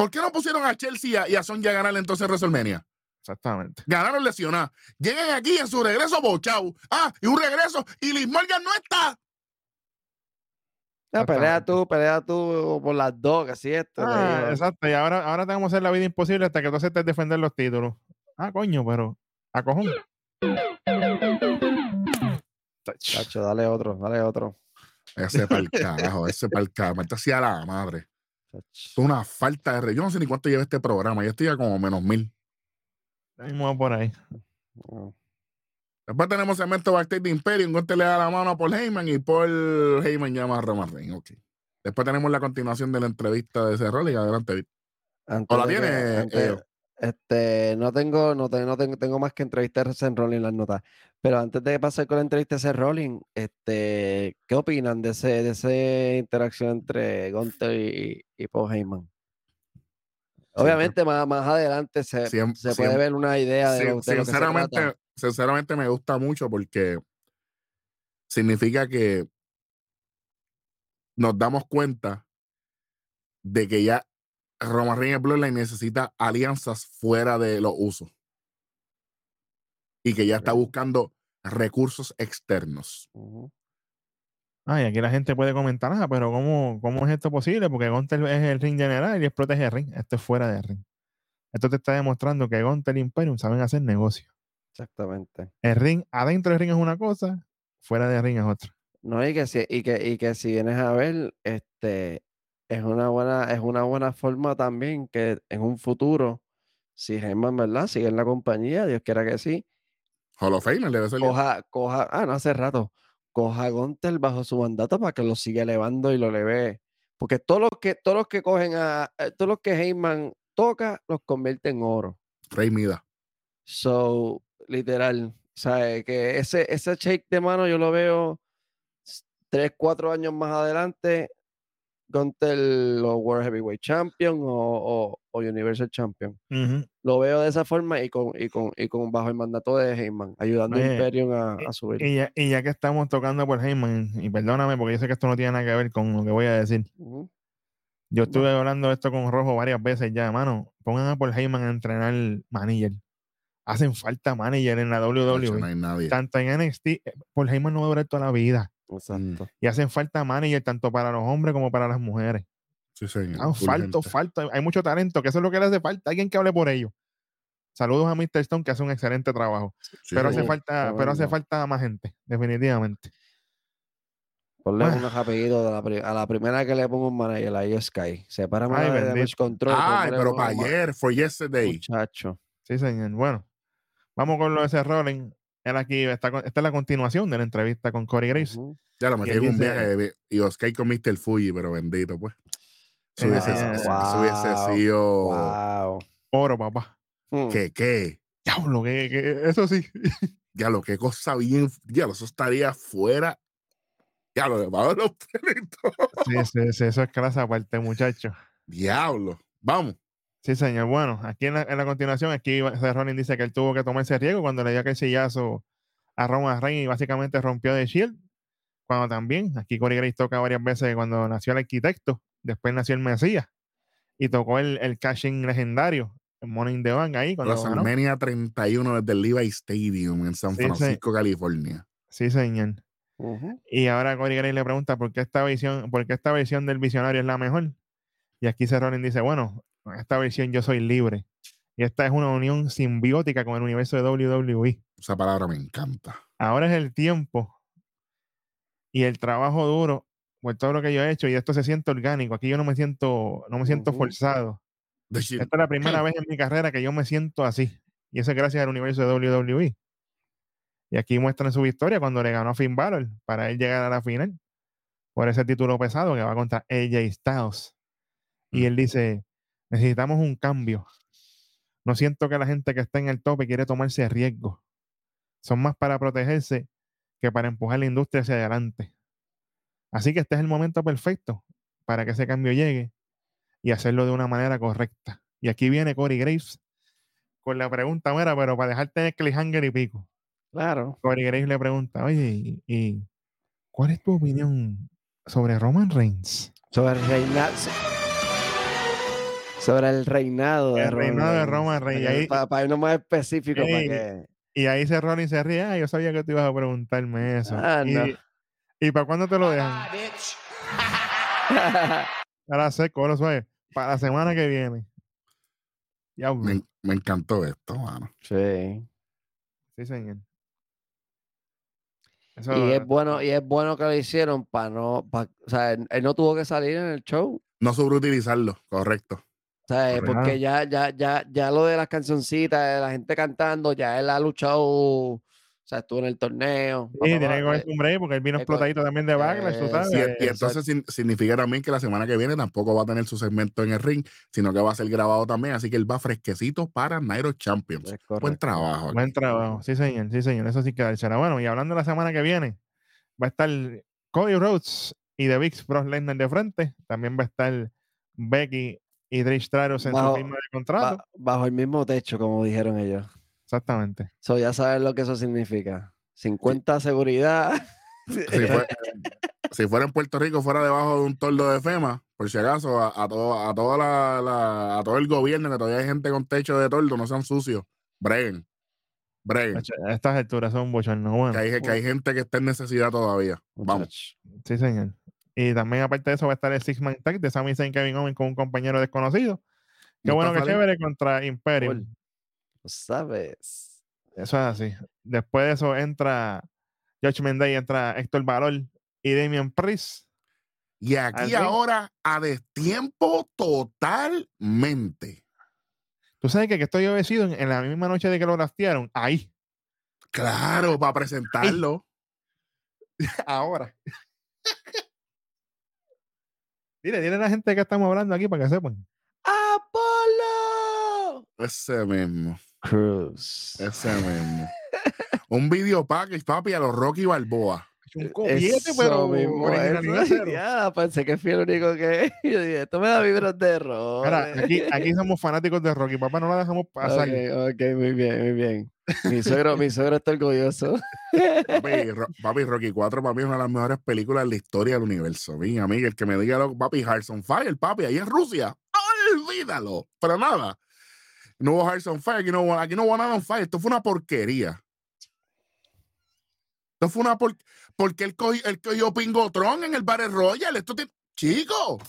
¿Por qué no pusieron a Chelsea y a, Sonya a ganar entonces WrestleMania? Exactamente. Ganaron lesionados. Llegan aquí en su regreso bochau. Ah, y un regreso. Y Liz Morgan no está. Ya, pelea tú, pelea tú por las dos, que así esto. Ah, exacto. Y ahora, ahora te vamos a hacer la vida imposible hasta que tú aceptes defender los títulos. Ah, coño, pero a cojón. Chacho, dale otro, dale otro. Ese para el carajo, ese para el carajo. Esto hacía la madre. Es una falta de re. Yo no sé ni cuánto lleva este programa. Yo estoy ya como menos mil. Ahí mismo por ahí. Después tenemos segmento backstage de Imperium. Gunter le da la mano a Paul Heyman y Paul Heyman llama a Roman Reigns. Ok. Después tenemos la continuación de la entrevista de ese rol y adelante. Vic. Antes la que- tiene, antes- Ello? Este, no tengo, no, te- no tengo, tengo más que entrevistar a Seth Rollins en las notas. Pero antes de pasar con la entrevista de Seth Rollins, este, ¿qué opinan de ese, de esa interacción entre Gunther y, y Paul Heyman? Obviamente más, más adelante se, se puede ver una idea de, lo, de lo que se sinceramente, sinceramente me gusta mucho porque significa que nos damos cuenta de que ya Roman Reigns Bloodline necesita alianzas fuera de los usos y que ya está buscando recursos externos. Ujú. Ah, y aquí la gente puede comentar, ah, pero ¿cómo, cómo es esto posible? Porque Gunter es el ring general y él protege el ring. Esto es fuera de ring. Esto te está demostrando que Gunter y Imperium saben hacer negocio. Exactamente. El ring, adentro del ring es una cosa, fuera del ring es otra. No, y que si, y que, y que si vienes a ver, este, es una buena, es una buena forma también que en un futuro, si Heyman, ¿verdad? Sigue en la compañía, Dios quiera que sí, Hall of ser. ya. coja, coja, ah, no hace rato, coja a Gunter bajo su mandato para que lo siga elevando y lo eleve. Porque todos los que, todos los que cogen a, eh, todos los que Heyman toca, los convierte en oro. Rey Mida. So, literal, ¿sabes? Que ese, ese shake de mano yo lo veo tres, cuatro años más adelante contra el o World Heavyweight Champion o, o- o Universal Champion. Lo veo de esa forma y con, y con, y con bajo el mandato de Heyman, ayudando a Imperium a, a subir. Y ya, y ya que estamos tocando por Heyman, y perdóname porque yo sé que esto no tiene nada que ver con lo que voy a decir. Yo estuve hablando de esto con Rojo varias veces ya, mano. Pongan a Paul Heyman a entrenar manager. Hacen falta manager en la WWE. No hay nadie. Tanto en NXT, eh, Paul Heyman no va a durar toda la vida. Exacto. Y hacen falta manager tanto para los hombres como para las mujeres. Sí, señor. Ah, falto, falta. Hay mucho talento, que eso es lo que le hace falta. Alguien que hable por ellos. Saludos a Mr. Stone, que hace un excelente trabajo. Sí, pero hace falta, pero hace falta más gente, definitivamente. Ponle Bueno. unos apellidos de la pri- a la primera que le pongo un manager, la Io Sky. Sepárame Ay, la de. Control. Ay, póngale pero para ayer, for yesterday. Muchacho. Sí, señor. Bueno, vamos con lo de ese Rollins. Él aquí, está, con- esta es la continuación de la entrevista con Corey Graves. Ya lo metí en un dice- viaje de- y Oscar con Mr. Fuji, pero bendito, pues. Eso Eh, hubiese, eso hubiese wow, sido. Wow. Oro, papá. Mm. ¿Qué, qué? Diablo, que, que- eso sí. [LAUGHS] Ya lo que cosa bien. Ya lo, eso estaría fuera. Ya lo de abajo de los pelitos. Sí, sí, sí, eso es clase aparte, muchacho. Diablo. Vamos. Sí, señor. Bueno, aquí en la, en la continuación, aquí Rollins dice que él tuvo que tomarse riesgo cuando le dio aquel sillazo a Roman Reigns y básicamente rompió de Shield. Cuando también, aquí Corey Graves toca varias veces cuando nació el arquitecto, después nació el Mesías y tocó el, el cashing legendario, el Money in the Bank ahí cuando. WrestleMania 31 desde el Levi Stadium en San Sí. Francisco, California. Sí, señor. Y ahora Corey Graves le pregunta por qué esta versión, por qué esta versión del visionario es la mejor. Y aquí Rollins dice, bueno, esta versión yo soy libre. Y esta es una unión simbiótica con el universo de WWE. Esa palabra me encanta. Ahora es el tiempo y el trabajo duro por todo lo que yo he hecho y esto se siente orgánico. Aquí yo no me siento, no me siento Ujú. forzado. Esta es la primera [CLEARS THROAT] vez en mi carrera que yo me siento así. Y eso es gracias al universo de WWE. Y aquí muestran su victoria cuando le ganó a Finn Balor para él llegar a la final por ese título pesado que va contra AJ Styles. Y Mm. él dice, necesitamos un cambio. No siento que la gente que está en el tope quiere tomarse riesgos. Son más para protegerse que para empujar la industria hacia adelante. Así que este es el momento perfecto para que ese cambio llegue y hacerlo de una manera correcta. Y aquí viene Corey Graves con la pregunta, mira, pero para dejarte en el cliffhanger y pico. Claro. Corey Graves le pregunta, oye, ¿y, y cuál es tu opinión sobre Roman Reigns? Sobre reinar. Sobre el reinado de El reinado de Roman Reigns. Y ahí- Para, irnos más específico, para Ey, que. Y ahí se Rollins se ríe. Ah, yo sabía que tú ibas a preguntarme eso. Ah, y, no. ¿Y para cuándo te lo dejan? Ahora seco, lo suave. Para la semana que viene. Ya, Me, me encantó esto, mano. sí. sí, señor. Eso, Y es bueno, y es bueno que lo hicieron para no, pa- o sea, él, él no tuvo que salir en el show. No sobreutilizarlo, correcto. Porque ya, ya, ya, ya lo de las cancioncitas, de la gente cantando, ya él ha luchado, o sea, estuvo en el torneo. Sí, tiene que coger un break porque él vino eh, explotadito también de backlash, eh, sabes. Y, entonces sin- significa también que la semana que viene tampoco va a tener su segmento en el ring, sino que va a ser grabado también. Así que él va fresquecito para Nairo Champions. Buen trabajo. aquí. Buen trabajo, sí señor, sí señor, eso sí que dársela. Bueno, y hablando de la semana que viene, va a estar Cody Rhodes y The Big Bros Lesnar de frente, también va a estar Becky y Trish Stratus en Bajo- su firma de contrato. Ba- bajo el mismo techo, como dijeron ellos. Exactamente. So, ya sabes lo que eso significa. 50 seguridad. Si, fue- [LAUGHS] si fuera en Puerto Rico, fuera debajo de un tordo de FEMA, por si acaso, a, a todo, a, toda la, la- a todo el gobierno, que todavía hay gente con techo de tordo, no sean sucios. Breguen. Breguen. A estas alturas son bochornos. Bueno, Que hay, que hay gente que está en necesidad todavía. Vamos. Sí señor. Y también aparte de eso va a estar el Six Man Tag de Sami Zayn Kevin Owens con un compañero desconocido. Qué bueno que chévere contra Imperium. Cool. Lo sabes. Eso es así. Después de eso entra Judgment Day, entra Héctor Valor y Damian Priest. Y aquí Así. ahora a destiempo totalmente. Tú sabes que, que estoy obedecido en, en la misma noche de que lo draftearon. Ahí. Claro, para presentarlo. [LAUGHS] Ahora. [LAUGHS] Dile, dile a la gente que estamos hablando aquí para que sepan. ¡Apolo! Ese mismo. Cruz. Ese mismo. Un video package, papi, a los Rocky Balboa. Un copiete, Eso pero mismo. Ya, pensé que fui el único que. [LAUGHS] Yo dije, esto me da vibras de error. Mira, aquí, aquí [LAUGHS] somos fanáticos de Rocky. Papá, no la dejamos pasar. Ok, ok, muy bien, muy bien. Mi suegro, mi suegro está orgulloso. Papi, [LAUGHS] Ro- papi, Rocky 4, papi, es una de las mejores películas de la historia del universo. Mi amigo, el que me diga, lo- papi, Harrison Fire, papi, ahí en Rusia. Olvídalo. Pero nada. No hubo Harrison Fire, aquí no hubo, aquí no hubo nada on fire. Esto fue una porquería. Esto fue una por... porque él cogió, él cogió Pingotron en el Battle Royale. Esto te... Chico,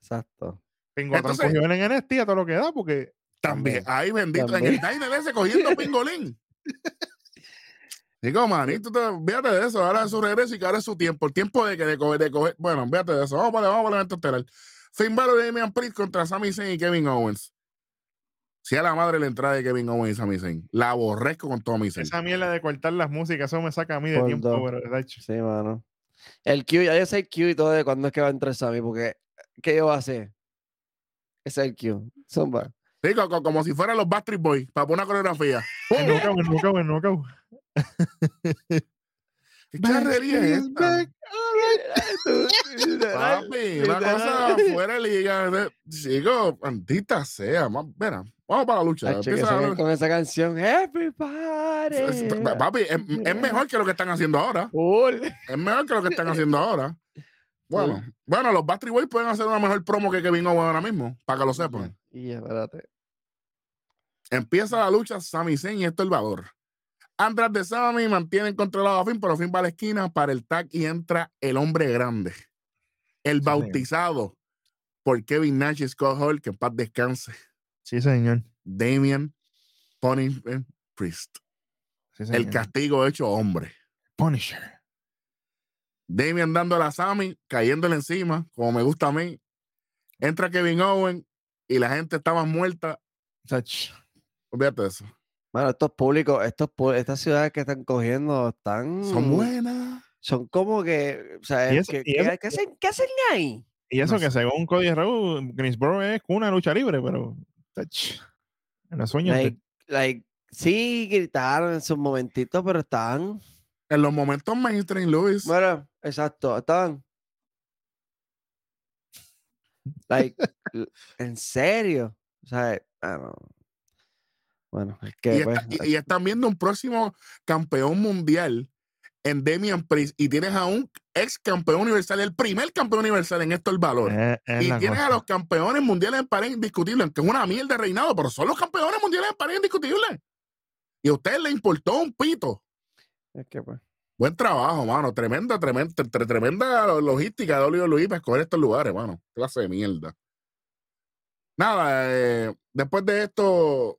Exacto. Otro Entonces- cogió en NXT a todo lo que da, porque también. Ay, bendito. También. En el Diner ese cogiendo [LAUGHS] pingolín. Digo, manito, te, fíjate de eso. Ahora es su regreso y que ahora es su tiempo. El tiempo de que de coger, de coger. Bueno, fíjate de eso. Vamos para, vamos para el evento estelar. Finn Balor y Damian Priest contra Sami Zayn y Kevin Owens. Si a la madre la entrada de Kevin Owens y Sami Zayn. La aborrezco con todo mi ser. esa mierda de cortar las músicas, eso me saca a mí de Por tiempo, pero, de hecho. Sí, mano. El Q, ya yo sé el Q y todo de cuándo es que va a entrar Sammy, porque ¿qué yo voy a hacer? Ese es el Q. Zumba. Digo, co- como si fueran los Backstreet Boys para poner una coreografía. En knockout, en knockout, en knockout. [LAUGHS] ¿Qué charrería es esta? Papi, una cosa fuera de liga. Chico, maldita sea. más- Mira, vamos para la lucha. Empieza saquen la- con esa canción. Es- Everybody. Papi, es, es mejor que lo que están haciendo ahora. Cool. Es mejor que lo que están haciendo ahora. [LAUGHS] Bueno, bueno, los Backstreet Boys pueden hacer una mejor promo que Kevin Owens ahora mismo, para que lo sepan. Y espérate. Empieza la lucha Sami Zayn y Héctor Valor. Andras de Sami mantienen controlado a Finn, pero Finn va a la esquina para el tag y entra el hombre grande. El bautizado por Kevin Nash y Scott Hall, que en paz descanse. Sí, señor. Damian Punishment Priest. Sí, El castigo hecho hombre. Punisher. Damian dándole a Sammy, cayéndole encima, como me gusta a mí. Entra Kevin Owen y la gente estaba muerta. Sach. Olvídate de eso. Bueno, estos públicos, estos, estas ciudades que están cogiendo están. Son buenas. Son como que. O sea, Y es eso- que- y ¿qué, hacen, qué hacen ahí? Y eso No que sé. según Cody Rhodes, Greensboro es una lucha libre, pero en los sueños. de- Like, like, sí, gritaron en sus momentitos, pero estaban. En los momentos mainstream, Luis. Bueno, exacto, estaban. Like, [LAUGHS] en serio. O sea, ah, no. Bueno, es que. y, pues, está- y- y están viendo un próximo campeón mundial en Damian Priest y tienes a un ex campeón universal, el primer campeón universal en esto el valor. Y tienes a los campeones mundiales en pared indiscutibles, que es una mierda de reinado, pero son los campeones mundiales en pared indiscutibles. Y a usted le importó un pito. Es que pues. Buen trabajo, mano. Tremenda, tremenda, tre- tremenda logística de Luis para escoger estos lugares, mano. Clase de mierda. Nada, eh, después de esto,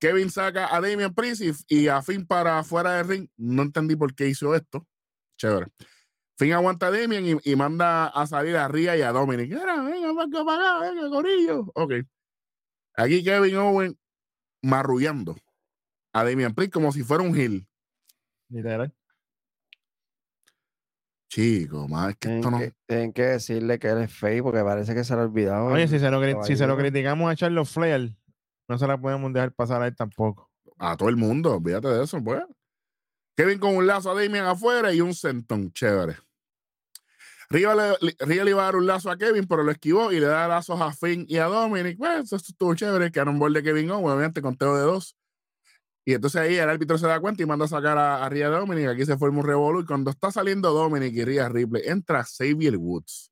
Kevin saca a Damian Priest y, y a Finn para afuera del ring. No entendí por qué hizo esto. Chévere. Finn aguanta a Damian y, y manda a salir a Ria y a Dominic. Mira, venga, venga, para acá, venga, gorillo. Ok. Aquí Kevin Owen marrullando a Damian Priest como si fuera un heel. Literal. Chico, más es que Tienen, esto no. que, tienen que decirle que él es fake porque parece que se lo ha olvidado. Oye, el si se, lo, si se lo criticamos a Charlotte Flair, no se la podemos dejar pasar a él tampoco. A todo el mundo, olvídate de eso, pues. Kevin con un lazo a Damian afuera y un sentón, chévere. Río le, Río le iba a dar un lazo a Kevin, pero lo esquivó y le da lazos a Finn y a Dominic. Pues eso estuvo chévere, quedaron bol de Kevin Owens, obviamente conteo de dos. Y entonces ahí el árbitro se da cuenta y manda a sacar a, a Rhea Dominic. Aquí se forma un revolú. Y cuando está saliendo Dominic y Rhea Ripley, entra Xavier Woods.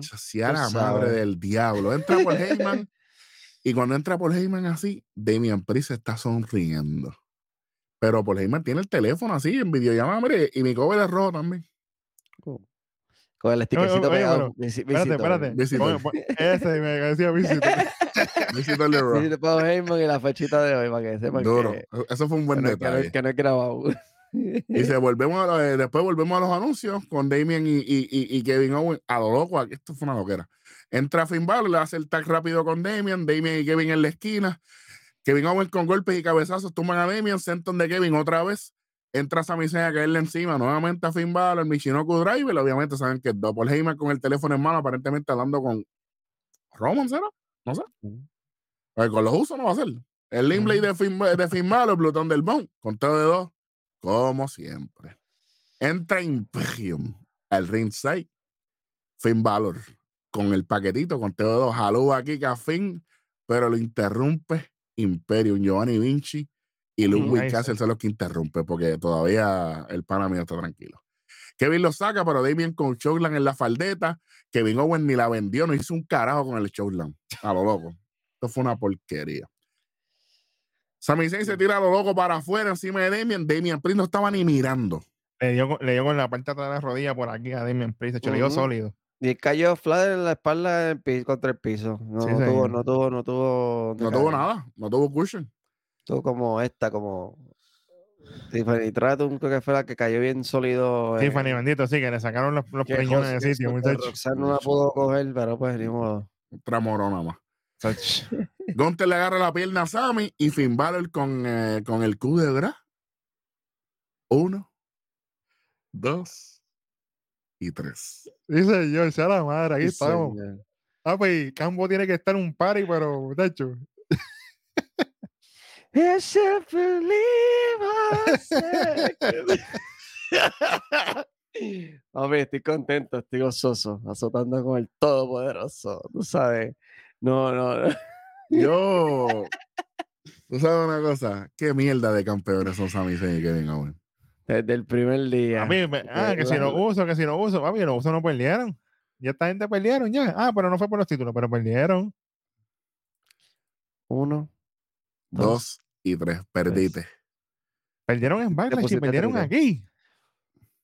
Chasía la madre del diablo. Entra Paul Heyman y cuando entra Paul Heyman así, Damian Priest está sonriendo. Pero Paul Heyman tiene el teléfono así en videollamada, mire, y mi cover es rojo también. Con el stickercito pegado. Espérate, espérate. Ese me decía visito. visito el de Paul Heyman y la fechita de hoy para que sepan Duro. Eso fue un buen detalle. Que no es grabado. Y se [LAUGHS] volvemos a lo- eh, después volvemos a los anuncios con Damien y, y- y- Kevin Owens a lo loco. aquí Esto fue una loquera. Entra Finn Balor, le hace el tag rápido con Damien, Damien y Kevin en la esquina. Kevin Owens con golpes y cabezazos tumban a Damien, senton de Kevin otra vez. Entra Sami Zayn a caerle encima nuevamente a Finn Balor, Michinoku Driver. Obviamente saben que es Double Heyman con el teléfono en mano, aparentemente hablando con Roman, ¿será? No sé. Eh, con los usos no va a ser. El Limblade Ujú. de Finn, de Finn Balor, Plutón del Bone, conteo de dos, como siempre. Entra Imperium al ringside. Finn Balor con el paquetito, conteo de dos, jaló aquí que a Finn, pero lo interrumpe Imperium, Giovanni Vinci y Ludwig Nice. Castle son los que interrumpe porque todavía el pana mío está tranquilo. Kevin lo saca, pero Damien con Showland en la faldeta. Kevin Owen ni la vendió, no hizo un carajo con el Showland. A lo loco. Esto fue una porquería. Sami Zayn se tira a lo loco para afuera encima de Damien. Damien Priest no estaba ni mirando. Le dio, con- le dio con la parte de atrás de la rodilla por aquí a Damian Priest. de hecho, Le dio Ujú. sólido. Y cayó flat en la espalda en pi- contra el piso. No, Sí, no tuvo, no tuvo, no tuvo. No tuvo nada. No tuvo cushion. Tuvo como esta, como. Tiffany Tratton, creo que fue la que cayó bien sólido. Eh, Fanny bendito, sí, que le sacaron los, los que preñones Jos- de que sitio, muchachos. Roxanne no la pudo coger, pero pues ni modo. Otra morona más. Gunter [LAUGHS] le agarra la pierna a Sammy y Finn Balor con, eh, con el Q de Bra. Uno, dos y tres. Sí, señor, sea la madre, aquí Sí, estamos. señor. Ah, pues Campo tiene que estar en un party, pero, said [LAUGHS] que- Hombre, estoy contento, estoy gozoso, azotando con el Todopoderoso, tú sabes. No, no, no. Yo. ¿Tú sabes una cosa? ¿Qué mierda de campeones son Sami Zayn y Kevin Owens? Desde el primer día. A mí, me- ah, que si lo uso, que si lo uso, papi, los usos no perdieron. Ya esta gente perdieron ya. Ah, pero no fue por los títulos, pero perdieron. Uno. Dos y tres. Perdite. Perdieron en Backlash y perdieron aquí.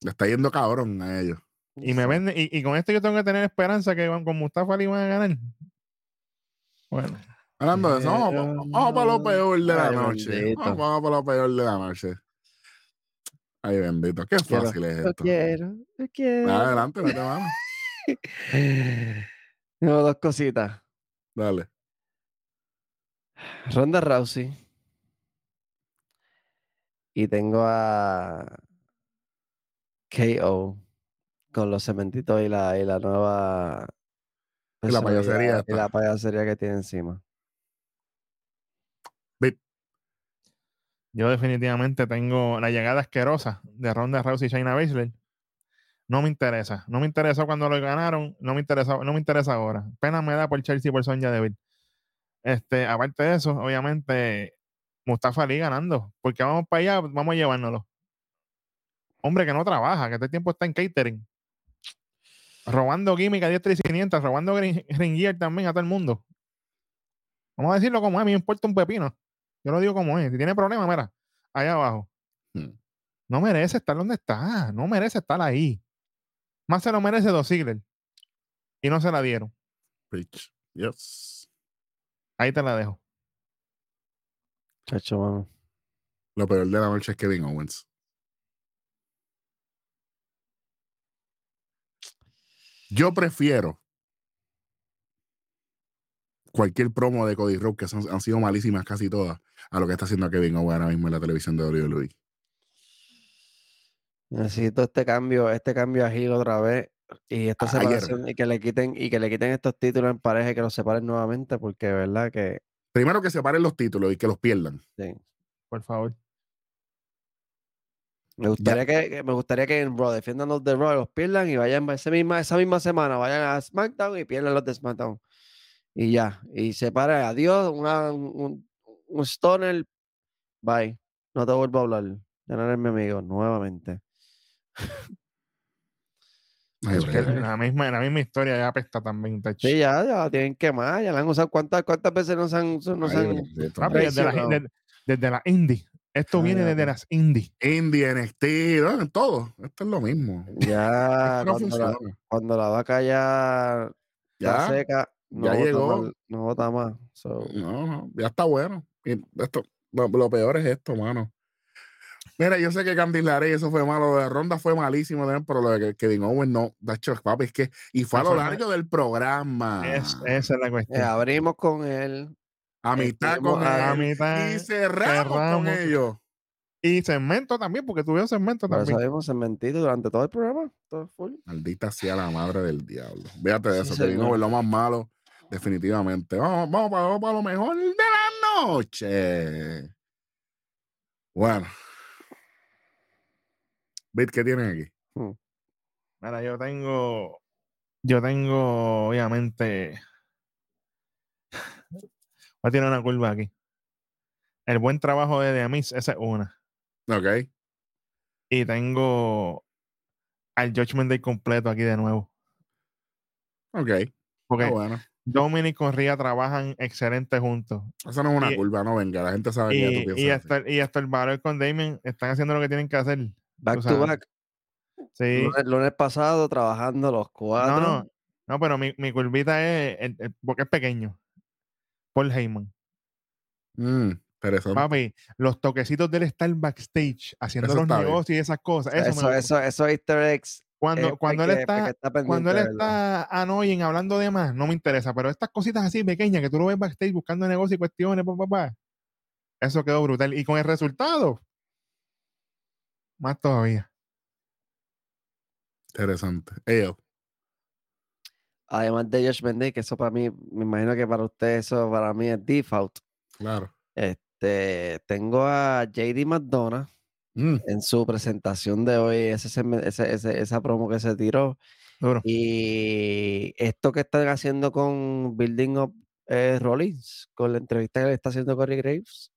Le está yendo cabrón a ellos. Y me venden, y, y con esto yo tengo que tener esperanza que van con Mustafa Ali van a ganar. Bueno, Hablando de eso, vamos, vamos para lo peor de la Ay, noche. Vamos, vamos para lo peor de la noche. Ay, bendito. Qué Quiero- fácil es Lo esto. quiero, lo quiero. Adelante, mete mano. [LAUGHS] Tengo dos cositas. Dale. Ronda Rousey. Y tengo a KO con los cementitos y la, y la nueva. Y la payasería Y la payasería que tiene encima. yo definitivamente tengo la llegada asquerosa de Ronda Rousey y Shayna Baszler. No me interesa. No me interesó cuando lo ganaron. No me interesa, no me interesa ahora. Pena me da por Chelsea y por Sonya Deville. Este, aparte de eso, obviamente, Mustafa Ali ganando. Porque vamos para allá, vamos a llevárnoslo. Hombre que no trabaja, que este tiempo está en catering. Robando química diestra y siniestra, robando green, green gear también a todo el mundo. Vamos a decirlo como es, a mí me importa un pepino. Yo lo digo como es. Si tiene problemas, mira, allá abajo. Hmm. No merece estar donde está. No merece estar ahí. Más se lo merece Dos Ziggler. Y no se la dieron. Preach. Yes. Ahí te la dejo. Chacho, mano. Lo peor de la noche es Kevin Owens. Yo prefiero cualquier promo de Cody Rhodes, que son- han sido malísimas casi todas, a lo que está haciendo Kevin Owens ahora mismo en la televisión de WWE. Necesito este cambio, este cambio a Gil otra vez. Y esta A- ayer. separación, y que le quiten, y que le quiten estos títulos en pareja y que los separen nuevamente, porque de verdad que Primero que separen los títulos y que los pierdan. sí. Por favor. Me gustaría que, que- me gustaría que en Raw defiendan los de Raw, los pierdan y vayan esa misma, esa misma semana, vayan a SmackDown y pierdan los de SmackDown. Y ya. Y separe, adiós, una- un, un, stoner, bye. No te vuelvo a hablar. Ya no eres mi amigo, nuevamente. Ay, Es que- brother. La misma, la misma historia ya apesta también. Sí, ya, ya la tienen que más, ya la han usado. ¿Cuántas, cuántas veces nos han, nos Ay, han desde, la, desde, desde la indie. Esto Ay, viene desde papi. las indie. Indie, NXT, ¿no? en todo. Esto es lo mismo. Ya, no cuando, la, funciona. cuando la vaca ya seca, no ya bota llegó. más, no bota más. So, no, no, ya está bueno. Y esto, lo, lo peor es esto, mano. Mira, yo sé que Candice LeRae, eso fue malo. Lo de Ronda fue malísimo también, pero lo de que Kevin Owens no. De hecho, papi, es que. Y fue a lo largo del programa. Es- esa es la eh, cuestión. abrimos con él. A mitad estuvimos con a él. mitad, y cerramos, con ellos. Y segmento también, porque tuvieron segmento Por eso también. vimos mentito durante todo el programa. Todo full. Maldita sea la madre del diablo. Véate de Sí, eso, señor. Owens, lo más malo, definitivamente. Vamos, vamos, para, vamos para lo mejor de la noche. Bueno. Bit, ¿qué tienen aquí? Mira, yo tengo. Yo tengo, obviamente. Voy a tirar una curva aquí. El buen trabajo de The Amis, esa es una. Ok. Y tengo al Judgment Day completo aquí de nuevo. Ok. Porque Ah, bueno. Dominic y Correa trabajan excelente juntos. Eso no es una Y- curva, no venga. La gente sabe que ya tú Y, piensas. y, así. hasta, y hasta el Valor con Damien están haciendo lo que tienen que hacer. Back to sabes. back. Sí. Lunes, lunes pasado trabajando los cuatro. No, no. No, pero mi, mi curvita es el- el- porque es pequeño. Paul Heyman. Mm, interesante. Papi, los toquecitos del estar backstage haciendo Eso los está bien. negocios y esas cosas. Eso, Eso, eso, eso easter eggs. Cuando, eh, cuando él está, estar cuando él está annoying hablando de más, no me interesa. Pero estas cositas así pequeñas que tú lo ves backstage buscando negocios y cuestiones, pa, pa, pa, eso quedó brutal. Y con el resultado, más todavía. Interesante. Ellos. Además de Josh Day, que eso para mí, me imagino que para usted eso para mí es default. Claro. Este, tengo a JD McDonough Mm, en su presentación de hoy, ese, ese- ese- esa promo que se tiró. Y esto que están haciendo con Building Up eh, Rollins, con la entrevista que le está haciendo Corey Graves,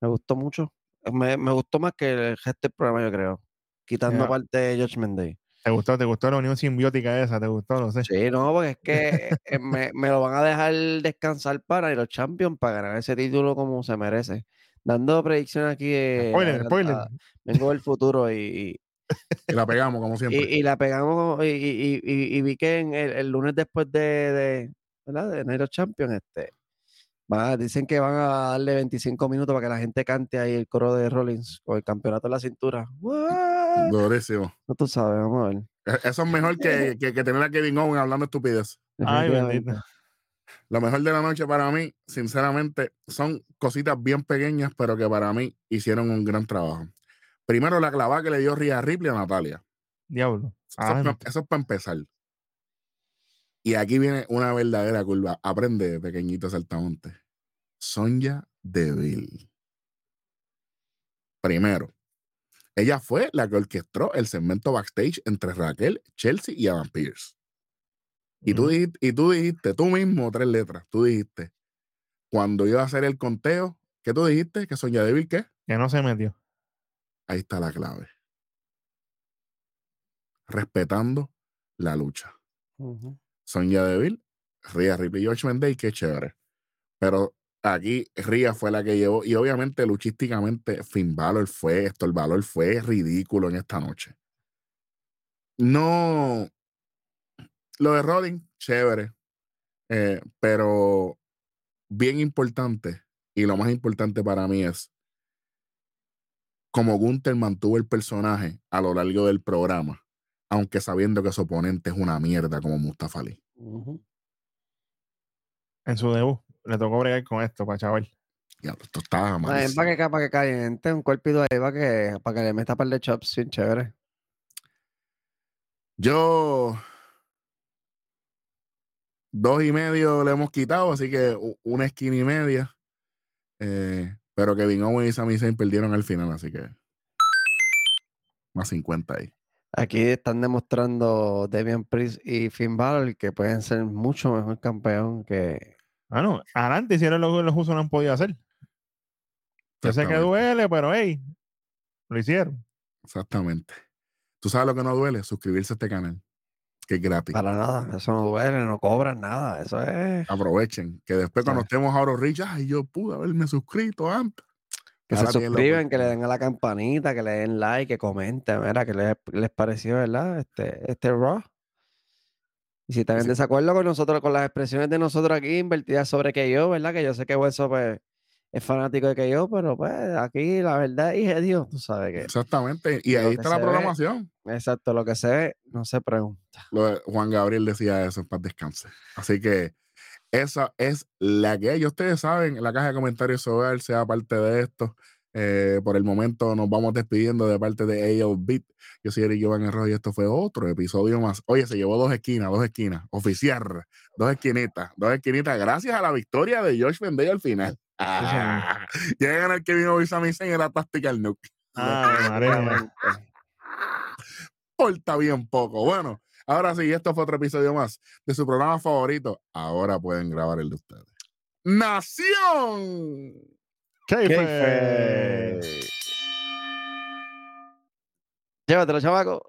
me gustó mucho. Me, me gustó más que el resto del programa, yo creo. Quitando Ya. aparte de Judgment Day. ¿Te gustó? ¿Te gustó la unión simbiótica esa? ¿Te gustó? No sé. Sí, no, porque es que eh, me, me lo van a dejar descansar para ir los Champions para ganar ese título como se merece. Dando predicciones aquí. Spoiler, spoiler. Vengo del futuro y, Y [LAUGHS] la pegamos, como siempre. y- y la pegamos y, y- y- y vi que en el, el lunes después de, de, ¿verdad? de of Champions, este, va- dicen que van a darle 25 minutos para que la gente cante ahí el coro de Rollins con el campeonato en la cintura. What? Durísimo. No tú sabes, vamos a ver. E- Eso es mejor que, que, que tener a Kevin Owens hablando estupidez. Ay, bendito. Lo mejor de la noche para mí, sinceramente, son cositas bien pequeñas, pero que para mí hicieron un gran trabajo. Primero, la clavada que le dio Rhea Ripley a Natalia. Diablo. Eso, es, pa- eso es para empezar. Y aquí viene una verdadera curva. Aprende, pequeñito saltamonte. Sonja Deville. Primero, ella fue la que orquestó el segmento backstage entre Raquel, Chelsea y Adam Pierce. Y tú, dijiste, y tú dijiste, tú mismo, tres letras, tú dijiste, cuando iba a hacer el conteo, ¿qué tú dijiste? ¿Que Sonia Devil qué? Que no se metió. Ahí está la clave. Respetando la lucha. Ujú. Sonia Deville, Rhea Ripley y George Mendez, qué chévere. Pero aquí Rhea fue la que llevó, y obviamente luchísticamente Finn Balor fue esto, el valor fue ridículo en esta noche. No, lo de Rodin, chévere, eh, pero bien importante, y lo más importante para mí es como Gunther mantuvo el personaje a lo largo del programa, aunque sabiendo que su oponente es una mierda como Mustafa Ali. Ujú. En su debut. Le tocó bregar con esto para chaval. Ya, esto estaba Ay, malísimo. para que, para que caliente un cuerpito ahí, para que, para que le meta par de chops bien chévere. Yo dos y medio le hemos quitado, así que una esquina y media. Eh, pero Kevin Owens y Sami Zayn perdieron al final, así que más 50 ahí. Aquí están demostrando Damian Priest y Finn Balor que pueden ser mucho mejor campeón que... Bueno, adelante hicieron lo que los usos no han podido hacer. Yo sé que duele, pero hey, lo hicieron. Exactamente. ¿Tú sabes lo que no duele? Suscribirse a este canal, que es gratis. Para nada, eso no duele, no cobran nada, eso es... Aprovechen, que después cuando Ah. estemos ahora rich, ay, yo pude haberme suscrito antes. Que Ahora se suscriben, que le den a la campanita, que le den like, que comenten, mira, que les, les pareció, ¿verdad? Este, este Raw. Y si están en Sí. desacuerdo con nosotros, con las expresiones de nosotros aquí invertidas sobre que yo, ¿verdad? Que yo sé que Hueso pues, es fanático de que yo, pero pues aquí la verdad es Dios, tú sabes que. Exactamente. Y ahí está la ve. programación. Exacto, lo que se ve, no se pregunta. Lo de Juan Gabriel decía eso, en paz descanse. Así que esa es la que hay. Ustedes saben, en la caja de comentarios sobre sea parte de esto. Eh, por el momento nos vamos despidiendo de parte de AL Beat. Yo soy Eric Giovanni Rojo y esto fue otro episodio más. Oye, se llevó dos esquinas, dos esquinas, oficial, dos esquinitas, dos esquinitas, gracias a la victoria de Josh Vendey al final. [LAUGHS] Ah, llegan el que vino hoy Sami Zayn era Tactical Nuke. [LAUGHS] Ah. Exactamente. Porta bien poco. Bueno, ahora sí, esto fue otro episodio más de su programa favorito. Ahora pueden grabar el de ustedes. ¡Nación! Keife. Llévatelo, chamaco.